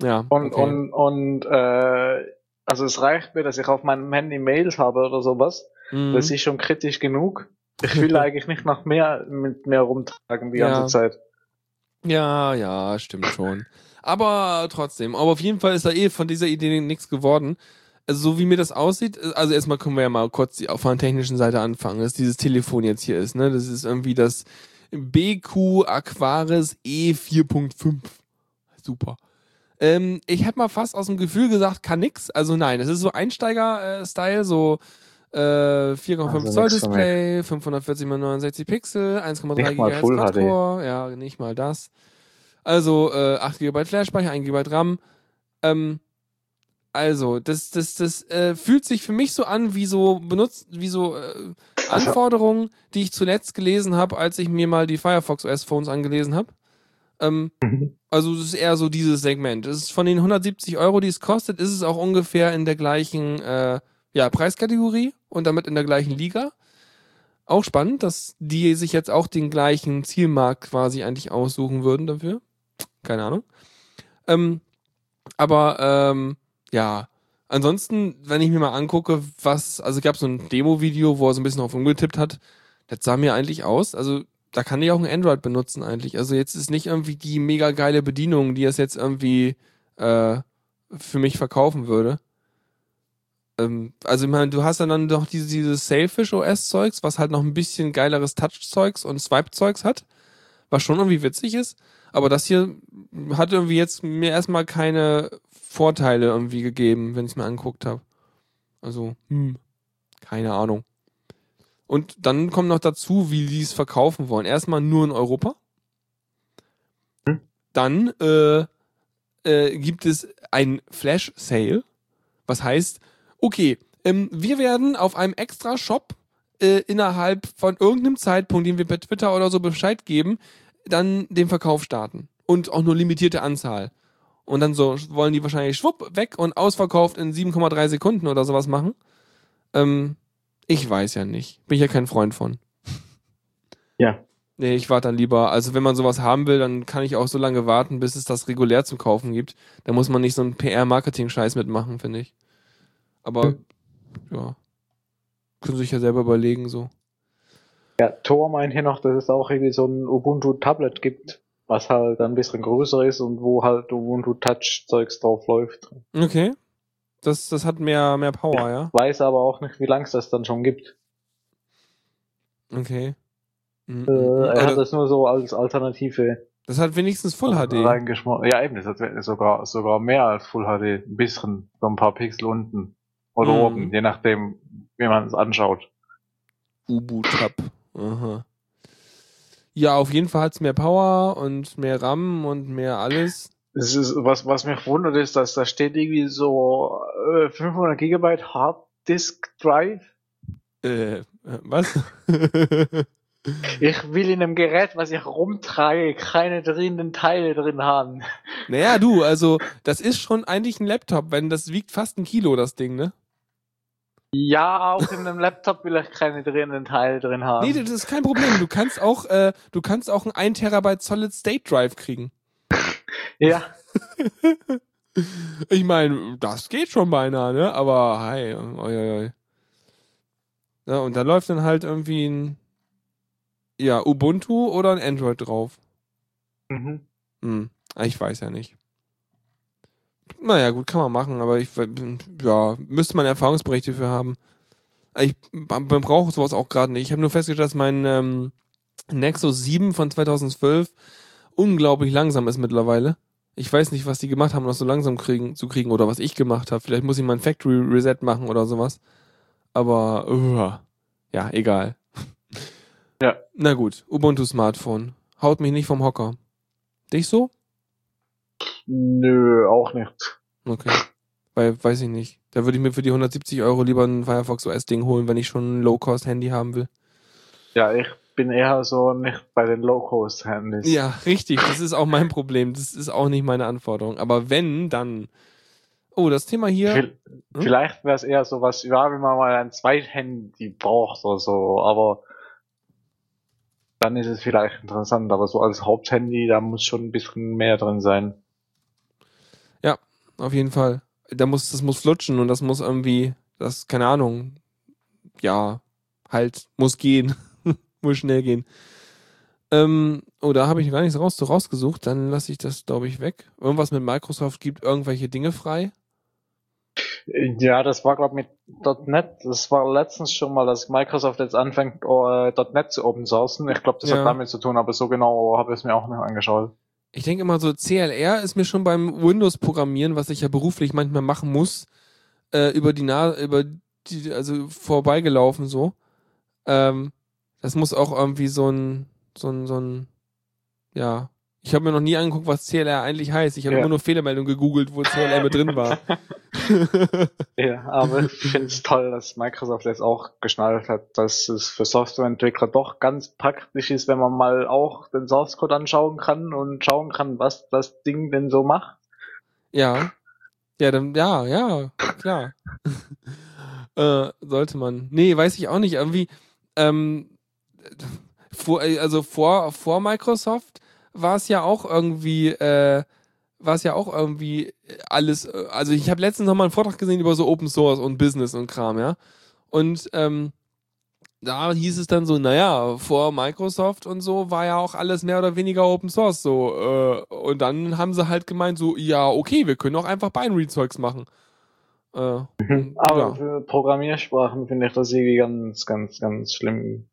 Ja. Und, okay. und, und, äh, also es reicht mir, dass ich auf meinem Handy Mails habe oder sowas. Mhm. Das ist schon kritisch genug. Ich will eigentlich nicht noch mehr mit mehr rumtragen die Ja. ganze Zeit. Ja, ja, stimmt schon. Aber trotzdem, aber auf jeden Fall ist da eh von dieser Idee nichts geworden. Also so wie mir das aussieht, also erstmal können wir ja mal kurz die, von der technischen Seite anfangen, dass dieses Telefon jetzt hier ist, ne? Das ist irgendwie das BQ Aquaris E4.5. Super. Ähm, ich hätte mal fast aus dem Gefühl gesagt, kann nix. Also nein, es ist so Einsteiger-Style, so äh, 4,5 Also Zoll. Display, 540 x 69 Pixel, 1,3 Nicht mal GHz. Quad-Core, ja, nicht mal das. Also äh, 8 GB Flash-Speicher, 1 GB RAM. Ähm, also, das, das, das äh, fühlt sich für mich so an wie so benutzt, wie so äh, Also Anforderungen, die ich zuletzt gelesen habe, als ich mir mal die Firefox OS Phones angelesen habe. Ähm, also es ist eher so dieses Segment. Es ist von den 170 Euro, die es kostet, ist es auch ungefähr in der gleichen äh, ja, Preiskategorie und damit in der gleichen Liga. Auch spannend, dass die sich jetzt auch den gleichen Zielmarkt quasi eigentlich aussuchen würden dafür. Keine Ahnung. Ähm, aber ähm, ja, ansonsten, wenn ich mir mal angucke, was, also gab so ein Demo-Video, wo er so ein bisschen auf umgetippt hat, das sah mir eigentlich aus. Also da kann ich auch ein Android benutzen eigentlich. Also jetzt ist nicht irgendwie die mega geile Bedienung, die es jetzt irgendwie äh, für mich verkaufen würde. Ähm, also ich meine, du hast dann doch diese, dieses Sailfish OS Zeugs, was halt noch ein bisschen geileres Touch Zeugs und Swipe Zeugs hat, was schon irgendwie witzig ist. Aber das hier hat irgendwie jetzt mir erstmal keine Vorteile irgendwie gegeben, wenn ich es mir angeguckt habe. Also, hm, keine Ahnung. Und dann kommt noch dazu, wie die es verkaufen wollen. Erstmal nur in Europa. Hm. Dann äh, äh, gibt es ein Flash Sale, was heißt, okay, ähm, wir werden auf einem extra Shop äh, innerhalb von irgendeinem Zeitpunkt, den wir per Twitter oder so Bescheid geben, dann den Verkauf starten. Und auch nur limitierte Anzahl. Und dann so wollen die wahrscheinlich schwupp weg und ausverkauft in 7,3 Sekunden oder sowas machen. Ähm, Ich weiß ja nicht. Bin ich ja kein Freund von. Ja. Nee, ich warte dann lieber. Also wenn man sowas haben will, dann kann ich auch so lange warten, bis es das regulär zum Kaufen gibt. Da muss man nicht so einen PR-Marketing-Scheiß mitmachen, finde ich. Aber ja. Können Sie sich ja selber überlegen, so. Ja, Thor meint hier noch, dass es auch irgendwie so ein Ubuntu-Tablet gibt, was halt ein bisschen größer ist und wo halt Ubuntu Touch-Zeugs drauf läuft. Okay. Das, das hat mehr, mehr Power, ja? Weiß aber auch nicht, wie lang es das dann schon gibt. Okay. Mhm. Äh, er Aber hat das nur so als Alternative das hat wenigstens Full HD. Ja, eben, das hat sogar, sogar mehr als Full HD. Ein bisschen, so ein paar Pixel unten. Oder Mhm. oben, je nachdem, wie man es anschaut. Ubu-Tab. Aha. Ja, auf jeden Fall hat's mehr Power und mehr RAM und mehr alles. Das ist, was, was mich wundert, ist, dass da steht irgendwie so äh, 500 Gigabyte Hard Disk Drive. Äh, äh, was? Ich will in einem Gerät, was ich rumtrage, keine drehenden Teile drin haben. naja, du, also, das ist schon eigentlich ein Laptop, wenn das wiegt fast ein Kilo, das Ding, ne? Ja, auch in einem Laptop will ich keine drehenden Teile drin haben. Nee, das ist kein Problem. Du kannst auch, äh, du kannst auch ein 1 Terabyte Solid State Drive kriegen. Ja, Ich meine, das geht schon beinahe, ne? Aber hi, oi, oi, oi. Ja, und da läuft dann halt irgendwie ein ja, Ubuntu oder ein Android drauf. mhm. Hm, ich weiß ja nicht. Naja, gut, kann man machen, aber ich ja, müsste man Erfahrungsberichte für haben. Ich brauche sowas auch gerade nicht. Ich habe nur festgestellt, dass mein ähm, Nexus 7 von 2012 unglaublich langsam ist mittlerweile. Ich weiß nicht, was die gemacht haben, um das so langsam kriegen, zu kriegen oder was ich gemacht habe. Vielleicht muss ich mal ein Factory Reset machen oder sowas. Aber uh, ja, egal. Ja. Na gut, Ubuntu Smartphone. Haut mich nicht vom Hocker. Dich so? Nö, auch nicht. Okay. Weil, weiß ich nicht. Da würde ich mir für die 170 Euro lieber ein Firefox OS-Ding holen, wenn ich schon ein Low-Cost-Handy haben will. Ja, ich bin eher so nicht bei den Low-Cost-Handys. Ja, richtig. Das ist auch mein Problem. Das ist auch nicht meine Anforderung. Aber wenn, dann. Oh, das Thema hier. Vil- Vielleicht wäre es eher so was, ja, wenn man mal ein Zweithandy braucht oder so, aber dann ist es vielleicht interessant, aber so als Haupthandy, da muss schon ein bisschen mehr drin sein. Auf jeden Fall. Da muss, das muss flutschen und das muss irgendwie, das, keine Ahnung. Ja, halt, muss gehen. Muss schnell gehen. Ähm, oh, da habe ich gar nichts raus, so rausgesucht. Dann lasse ich das, glaube ich, weg. Irgendwas mit Microsoft gibt irgendwelche Dinge frei. Ja, das war glaube mit .NET, das war letztens schon mal, dass Microsoft jetzt anfängt, äh, .NET zu open sourcen. Ich glaube, das Ja. hat damit zu tun, aber so genau habe ich es mir auch nicht angeschaut. Ich denke immer so, CLR ist mir schon beim Windows-Programmieren, was ich ja beruflich manchmal machen muss, äh, über die Na über die, also vorbeigelaufen so. Ähm, das muss auch irgendwie so ein, so ein, so ein, ja. Ich habe mir noch nie angeguckt, was CLR eigentlich heißt. Ich habe Ja. immer nur Fehlermeldungen gegoogelt, wo CLR mit drin war. Ja, aber ich finde es toll, dass Microsoft jetzt auch geschnallt hat, dass es für Softwareentwickler doch ganz praktisch ist, wenn man mal auch den Source Code anschauen kann und schauen kann, was das Ding denn so macht. ja. Ja, dann, ja, ja, klar. äh, sollte man. Nee, weiß ich auch nicht. Irgendwie, ähm, vor, also vor, vor Microsoft war es ja auch irgendwie, äh, war es ja auch irgendwie alles, äh, also ich habe letztens noch mal einen Vortrag gesehen über so Open Source und Business und Kram, ja. Und ähm, da hieß es dann so, naja, vor Microsoft und so war ja auch alles mehr oder weniger Open Source so. Äh, und dann haben sie halt gemeint, so, ja, okay, wir können auch einfach Binary-Zeugs machen. Äh, und, Aber ja, für Programmiersprachen finde ich das irgendwie ganz, ganz, ganz schlimm.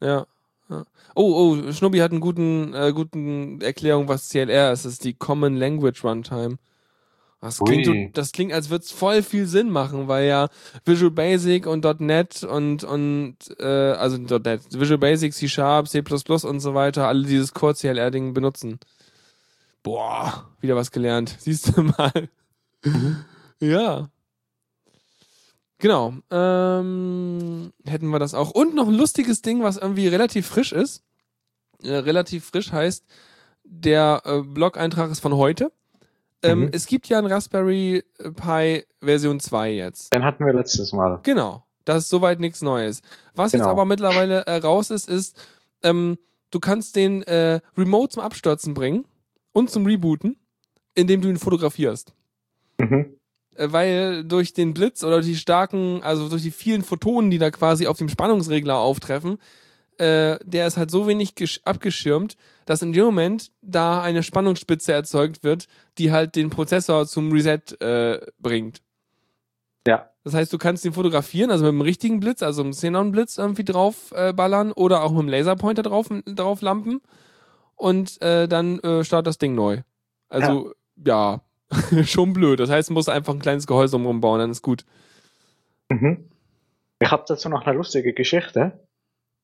Ja, ja. Oh, oh, Schnubbi hat einen guten, äh, guten Erklärung, was CLR ist. Das ist die Common Language Runtime. Das klingt, so, das klingt, als würde es voll viel Sinn machen, weil ja Visual Basic und .NET und, und äh, also .NET, Visual Basic, C Sharp, C++ und so weiter, alle dieses Core-CLR-Ding benutzen. Boah, wieder was gelernt. Siehst du mal. Ja. Genau. Ähm, hätten wir das auch. Und noch ein lustiges Ding, was irgendwie relativ frisch ist. Äh, relativ frisch heißt, der äh, Blog-Eintrag ist von heute. Ähm, Mhm. Es gibt ja ein Raspberry Pi Version 2 jetzt. Den hatten wir letztes Mal. Genau. Das ist soweit nichts Neues. Was jetzt Genau. aber mittlerweile äh, raus ist, ist, ähm, du kannst den äh, Remote zum Abstürzen bringen und zum Rebooten, indem du ihn fotografierst. Mhm. Äh, weil durch den Blitz oder die starken, also durch die vielen Photonen, die da quasi auf dem Spannungsregler auftreffen, äh, der ist halt so wenig gesch- abgeschirmt, dass in dem Moment da eine Spannungsspitze erzeugt wird, die halt den Prozessor zum Reset äh, bringt. Ja. Das heißt, du kannst ihn fotografieren, also mit einem richtigen Blitz, also einem Xenon-Blitz irgendwie drauf äh, ballern oder auch mit einem Laserpointer drauf, drauf lampen und äh, dann äh, startet das Ding neu. Also, ja, schon blöd. Das heißt, du musst einfach ein kleines Gehäuse umbauen, bauen, dann ist gut. Mhm. Ich habe dazu noch eine lustige Geschichte.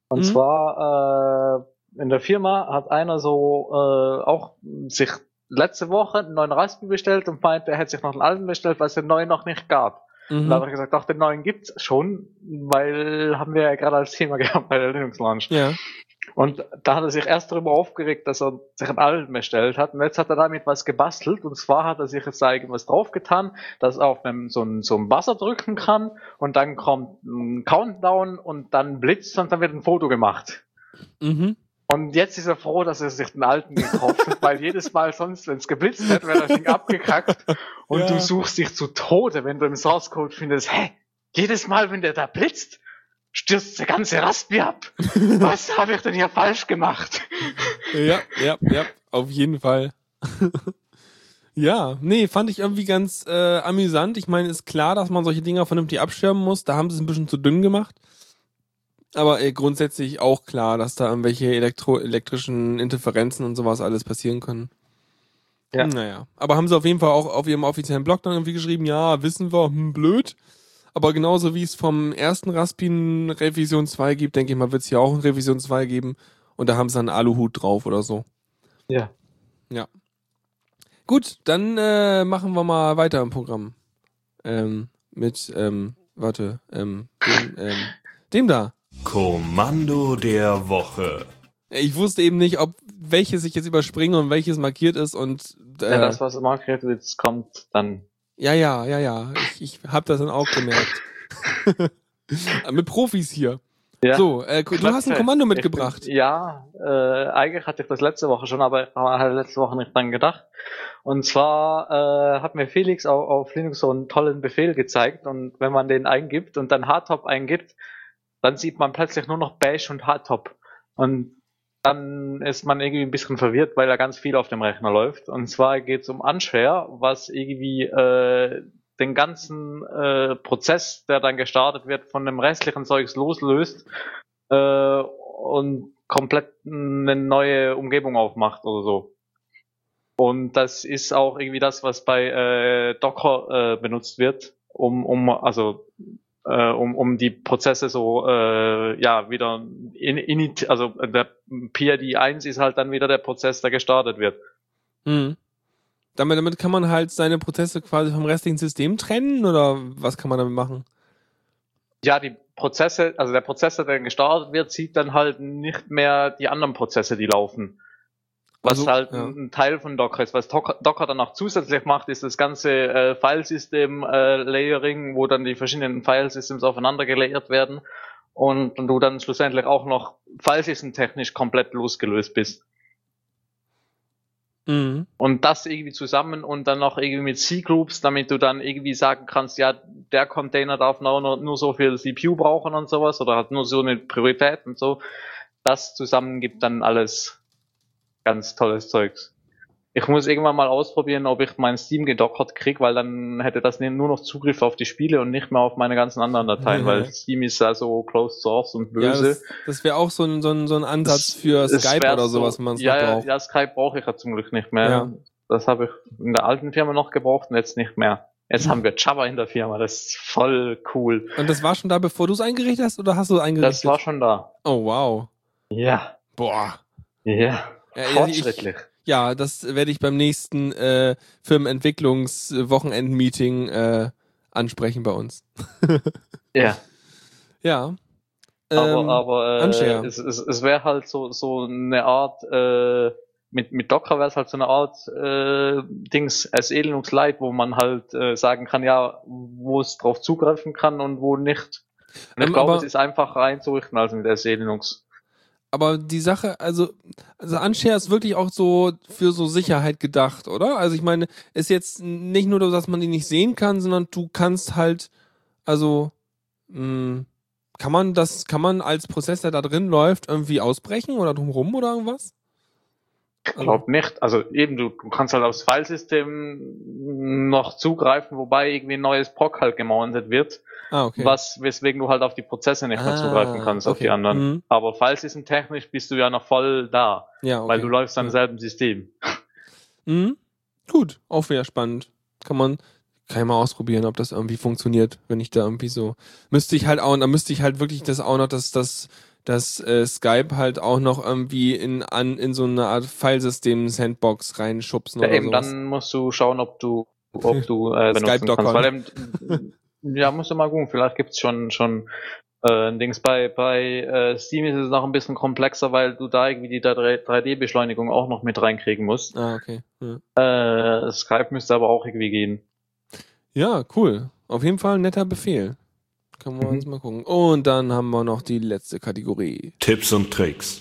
Und Mhm. zwar äh, in der Firma hat einer so äh, auch sich letzte Woche einen neuen Raspi bestellt und meinte, er hätte sich noch einen alten bestellt, weil es den neuen noch nicht gab. Und da Mhm. habe ich gesagt, doch, den neuen gibt's schon, weil haben wir ja gerade als Thema gehabt bei der Linux Launch. Ja. Und da hat er sich erst darüber aufgeregt, dass er sich einen alten bestellt hat. Und jetzt hat er damit was gebastelt. Und zwar hat er sich jetzt da irgendwas draufgetan, dass er auf einem, so ein, so ein Buzzer drücken kann. Und dann kommt ein Countdown und dann blitzt und dann wird ein Foto gemacht. Mhm. Und jetzt ist er froh, dass er sich den alten gekauft hat, weil jedes Mal sonst, wenn es geblitzt hat, wäre das Ding abgekackt. Und Ja. du suchst dich zu Tode, wenn du im Source Code findest, hä, jedes Mal, wenn der da blitzt, stürzt der ganze Raspi ab. Was habe ich denn hier falsch gemacht? Ja, ja, ja, auf jeden Fall. ja, nee, fand ich irgendwie ganz äh, amüsant. Ich meine, ist klar, dass man solche Dinger vernünftig abschirmen muss. Da haben sie es ein bisschen zu dünn gemacht. Aber äh, grundsätzlich auch klar, dass da irgendwelche elektro elektrischen Interferenzen und sowas alles passieren können. Ja. Naja. Aber haben sie auf jeden Fall auch auf ihrem offiziellen Blog dann irgendwie geschrieben, ja, wissen wir, hm, blöd. Aber genauso wie es vom ersten Raspin Revision 2 gibt, denke ich mal, wird es hier auch ein Revision 2 geben. Und da haben sie einen Aluhut drauf oder so. Ja. Gut, dann äh, machen wir mal weiter im Programm. Ähm, mit, ähm, warte, ähm, dem, ähm, dem da. Kommando der Woche. Ich wusste eben nicht, ob welches ich jetzt überspringe und welches markiert ist und äh, Ja, das, was markiert jetzt kommt, dann. ja, ja, ja, ja. Ich, ich habe das dann auch gemerkt. mit Profis hier. Ja. So, äh, du hast ein. Kommando mitgebracht. Bin, ja, äh, eigentlich hatte ich das letzte Woche schon, aber ich habe letzte Woche nicht dran gedacht. Und zwar äh, hat mir Felix auf, auf Linux so einen tollen Befehl gezeigt und wenn man den eingibt und dann Hardtop eingibt, dann sieht man plötzlich nur noch Bash und Hardtop. Und dann ist man irgendwie ein bisschen verwirrt, weil da ganz viel auf dem Rechner läuft. Und zwar geht es um Unshare, was irgendwie äh, den ganzen äh, Prozess, der dann gestartet wird, von dem restlichen Zeugs loslöst äh, und komplett eine neue Umgebung aufmacht oder so. Und das ist auch irgendwie das, was bei äh, Docker äh, benutzt wird, um, um also äh, um, um die Prozesse so äh, ja wieder in, in also der PID 1 ist halt dann wieder der Prozess, der gestartet wird. Mhm. Damit, damit kann man halt seine Prozesse quasi vom restlichen System trennen oder was kann man damit machen? Ja, die Prozesse, also der Prozess, der dann gestartet wird, sieht dann halt nicht mehr die anderen Prozesse, die laufen. Was Also, halt ja. ein Teil von Docker ist. Was Docker, dann auch zusätzlich macht, ist das ganze äh, Filesystem-Layering, wo dann die verschiedenen Filesystems aufeinander gelayert werden und, und du dann schlussendlich auch noch Filesystem-technisch komplett losgelöst bist. Mhm. Und das irgendwie zusammen und dann noch irgendwie mit C-Groups, damit du dann irgendwie sagen kannst, ja, der Container darf nur, nur so viel CPU brauchen und sowas oder hat nur so eine Priorität und so. Das zusammen gibt dann alles ganz tolles Zeugs. Ich muss irgendwann mal ausprobieren, ob ich mein Steam gedockert krieg, weil dann hätte das nur noch Zugriff auf die Spiele und nicht mehr auf meine ganzen anderen Dateien, Mhm. weil Steam ist ja so closed source und Ja, böse. das, das wäre auch so ein, so ein, so ein Ansatz Es- für Skype oder so- sowas, man ja, ja, braucht. ja, Skype brauche ich ja zum Glück nicht mehr. Ja. Das habe ich in der alten Firma noch gebraucht und jetzt nicht mehr. Jetzt haben wir Java in der Firma, das ist voll cool. Und das war schon da, bevor du es eingerichtet hast, oder hast du es eingerichtet? Das war schon da. oh, wow. Ja, Boah. ja, Ja, ja, ich, fortschrittlich. ja, das werde ich beim nächsten äh, Firmenentwicklungs-Wochenend-Meeting äh, ansprechen bei uns. Ja, Ja. aber, Ähm, aber äh, es, es, es wäre halt so, so eine Art, äh, mit, mit Docker wäre es halt so eine Art äh, Dings, SE Linux Lite, wo man halt äh, sagen kann, ja, wo es drauf zugreifen kann und wo nicht. Und ich Ähm, glaube, es ist einfacher einzurichten als mit SE Linux. Aber die Sache, also, also Unshare ist wirklich auch so für so Sicherheit gedacht, oder? Also ich meine, ist jetzt nicht nur, dass man die nicht sehen kann, sondern du kannst halt, also, mh, kann man das, kann man als Prozess, der da drin läuft, irgendwie ausbrechen oder drumrum oder irgendwas? Ich glaube nicht. Also eben, du, du kannst halt aufs Filesystem noch zugreifen, wobei irgendwie ein neues POC halt gemountet wird, Ah, okay. was, weswegen du halt auf die Prozesse nicht mehr Ah, zugreifen kannst, auf okay. die anderen. Mhm. Aber Filesystem technisch bist du ja noch voll da, Ja, okay. weil du läufst am Ja. selben System. Mhm. Gut, auch wieder spannend. Kann man, kann ich mal ausprobieren, ob das irgendwie funktioniert, wenn ich da irgendwie so. Müsste ich halt auch, da müsste ich halt wirklich das auch noch, dass das, dass äh, Skype halt auch noch irgendwie in an in so eine Art Filesystem-Sandbox reinschubsen Ja, oder eben, sowas. dann musst du schauen, ob du, ob du äh, Skype.com. kannst. Weil eben, ja, musst du mal gucken, vielleicht gibt's schon schon äh, ein Dings bei bei äh, Steam ist es noch ein bisschen komplexer, weil du da irgendwie die 3D-Beschleunigung auch noch mit reinkriegen musst. Ah, okay. Ja. Äh, Skype müsste aber auch irgendwie gehen. ja, cool. Auf jeden Fall ein netter Befehl. Können wir Mhm. uns mal gucken. Und dann haben wir noch die letzte Kategorie. Tipps und Tricks.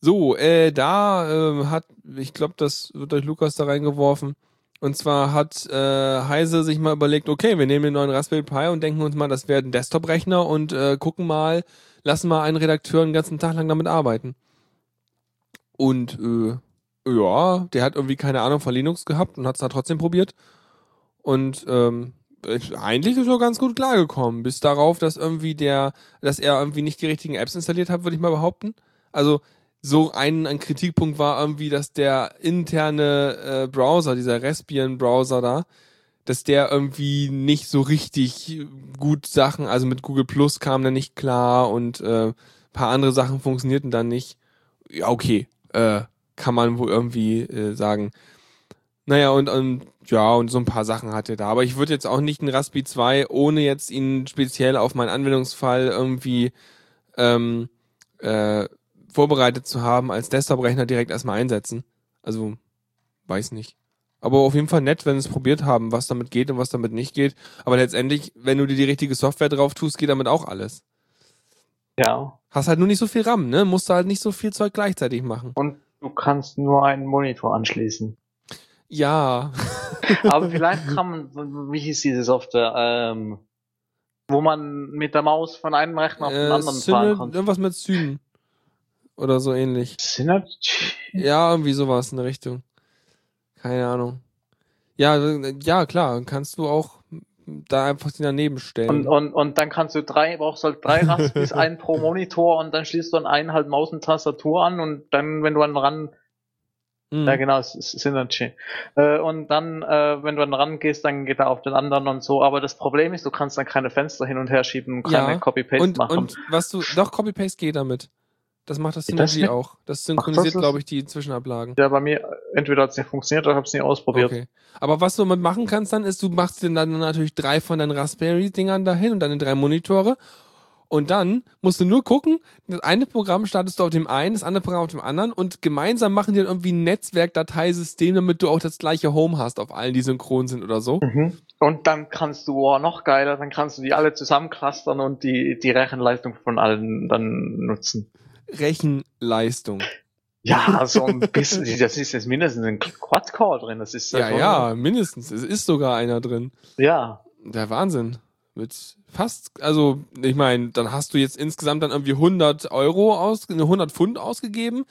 So, äh, da äh, hat, ich glaube, das wird durch Lukas da reingeworfen. Und zwar hat äh, Heise sich mal überlegt, okay, wir nehmen den neuen Raspberry Pi und denken uns mal, das wäre ein Desktop-Rechner und äh, gucken mal, lassen mal einen Redakteur einen ganzen Tag lang damit arbeiten. Und äh, ja, der hat irgendwie keine Ahnung von Linux gehabt und hat es da trotzdem probiert. Und ähm, eigentlich ist er ganz gut klargekommen, bis darauf, dass irgendwie der, dass er irgendwie nicht die richtigen Apps installiert hat, würde ich mal behaupten. Also so ein, ein Kritikpunkt war irgendwie, dass der interne äh, Browser, dieser Raspbian-Browser da, dass der irgendwie nicht so richtig gut Sachen, also mit Google Plus kam der nicht klar und äh, paar andere Sachen funktionierten dann nicht. Ja, okay, äh, kann man wohl irgendwie äh, sagen. Naja, und, und ja, und so ein paar Sachen hat er da. Aber ich würde jetzt auch nicht einen Raspi 2, ohne jetzt ihn speziell auf meinen Anwendungsfall irgendwie ähm, äh, vorbereitet zu haben, als Desktop-Rechner direkt erstmal einsetzen. Also, weiß nicht. Aber auf jeden Fall nett, wenn sie es probiert haben, was damit geht und was damit nicht geht. Aber letztendlich, wenn du dir die richtige Software drauf tust, geht damit auch alles. Ja. Hast halt nur nicht so viel RAM, ne? Musst du halt nicht so viel Zeug gleichzeitig machen. Und du kannst nur einen Monitor anschließen. Ja. Aber vielleicht kann man, wie hieß diese Software, ähm, wo man mit der Maus von einem Rechner auf den Äh, anderen fahren Synod, kann. irgendwas mit Süden. Oder so ähnlich. Synergy? Ja, irgendwie sowas in der Richtung. Keine Ahnung. Ja, ja, klar, kannst du auch da einfach die daneben stellen. Und, und, und dann kannst du drei, brauchst halt drei Raspis, einen pro Monitor und dann schließt du an einen halt Maus und Tastatur an und dann, wenn du an ran, Mhm. ja genau, es ist Synergy. Äh, und dann, äh, wenn du dann rangehst, dann geht er auf den anderen und so. Aber das Problem ist, du kannst dann keine Fenster hin und her schieben und keine Ja, Copy-Paste und, machen. und was du, doch, Copy-Paste geht damit. Das macht das das Synergy nicht? auch. Das synchronisiert, das? glaube ich, die Zwischenablagen. ja, bei mir, entweder hat es nicht funktioniert oder habe es nie ausprobiert. Okay. Aber was du damit machen kannst dann, ist, du machst dir dann natürlich drei von deinen Raspberry-Dingern dahin und deine drei Monitore. Und dann musst du nur gucken, das eine Programm startest du auf dem einen, das andere Programm auf dem anderen und gemeinsam machen die dann irgendwie ein Netzwerkdateisystem, damit du auch das gleiche Home hast auf allen, die synchron sind oder so. Mhm. Und dann kannst du, oh, noch geiler, dann kannst du die alle zusammenclustern und die, die Rechenleistung von allen dann nutzen. Rechenleistung. Ja, so ein bisschen, das ist jetzt mindestens ein Quad-Core drin, das ist Ja, schon- ja, mindestens. Es ist sogar einer drin. Ja. Der Wahnsinn. Mit fast, also ich meine, dann hast du jetzt insgesamt dann irgendwie 100 Euro aus, 100 Pfund ausgegeben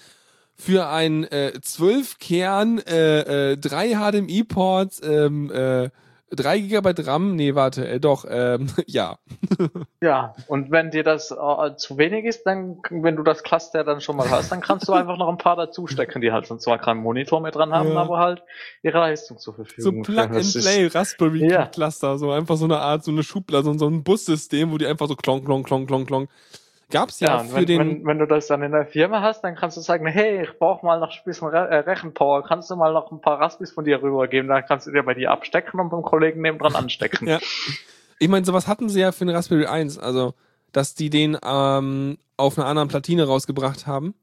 für ein äh, 12 Kern, äh, äh, drei HDMI-Ports, ähm, äh, 3 GB RAM, nee, warte, äh, doch, ähm, ja. Ja, und wenn dir das äh, zu wenig ist, dann, wenn du das Cluster dann schon mal hast, dann kannst du einfach noch ein paar dazu stecken, die halt sonst zwar keinen Monitor mit dran haben, Ja. aber halt ihre Leistung zur So Verfügung Plug stellen. and Das ist- Play Raspberry Ja. Cluster, so einfach so eine Art, so eine Schublade, so, so ein Bussystem, wo die einfach so klong, klong, klong, klong, klong. Gab's ja, Ja, für wenn, den, wenn, wenn du das dann in der Firma hast, dann kannst du sagen, hey, ich brauche mal noch ein bisschen Re äh, Rechenpower, kannst du mal noch ein paar Raspis von dir rübergeben, dann kannst du dir bei dir abstecken und beim Kollegen nebendran anstecken. Ja. Ich meine, sowas hatten sie ja für den Raspberry 1, also dass die den ähm, auf einer anderen Platine rausgebracht haben.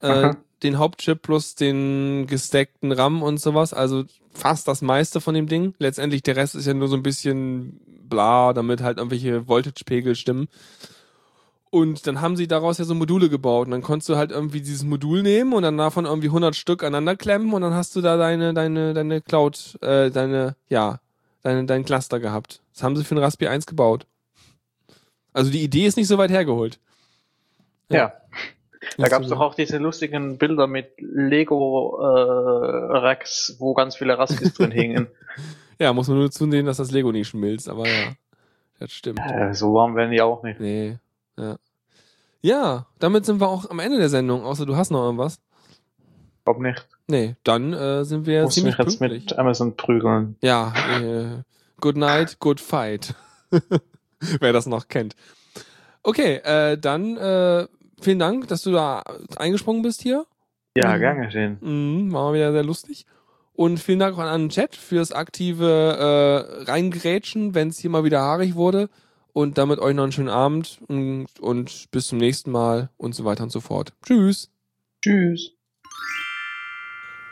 Äh, den Hauptchip plus den gestackten RAM und sowas, also fast das meiste von dem Ding. Letztendlich der Rest ist ja nur so ein bisschen bla, damit halt irgendwelche Voltage-Pegel stimmen. Und dann haben sie daraus ja so Module gebaut. Und dann konntest du halt irgendwie dieses Modul nehmen und dann davon irgendwie 100 Stück aneinander klemmen und dann hast du da deine, deine, deine Cloud, äh, deine, ja, deine, dein Cluster gehabt. Das haben sie für den Raspberry 1 gebaut. Also die Idee ist nicht so weit hergeholt. Ja. ja. Da gab es doch auch diese lustigen Bilder mit Lego-Racks, äh, wo ganz viele Raspis drin hingen. Ja, muss man nur zunehmen, dass das Lego nicht schmilzt, aber ja, das stimmt. Äh, so warm werden die auch nicht. Nee, ja. Ja, damit sind wir auch am Ende der Sendung, außer du hast noch irgendwas. Glaub nicht. Nee, dann äh, sind wir Muss ziemlich mich jetzt pünktlich. mit Amazon prügeln. Ja, äh, good night, good fight. Wer das noch kennt. Okay, äh, dann äh, vielen Dank, dass du da eingesprungen bist hier. Ja, Mhm. gern geschehen. Mhm, war mal wieder sehr lustig. Und vielen Dank auch an den Chat fürs aktive äh, Reingrätschen, wenn es hier mal wieder haarig wurde. Und damit euch noch einen schönen Abend und, und bis zum nächsten Mal und so weiter und so fort. Tschüss. Tschüss.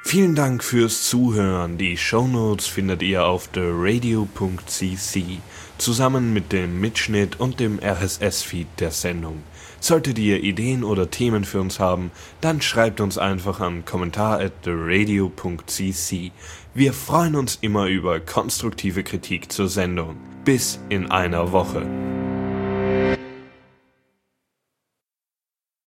Vielen Dank fürs Zuhören. Die Shownotes findet ihr auf theradio.cc zusammen mit dem Mitschnitt und dem RSS-Feed der Sendung. Solltet ihr Ideen oder Themen für uns haben, dann schreibt uns einfach an kommentar at theradio.cc. Wir freuen uns immer über konstruktive Kritik zur Sendung. Bis in einer Woche.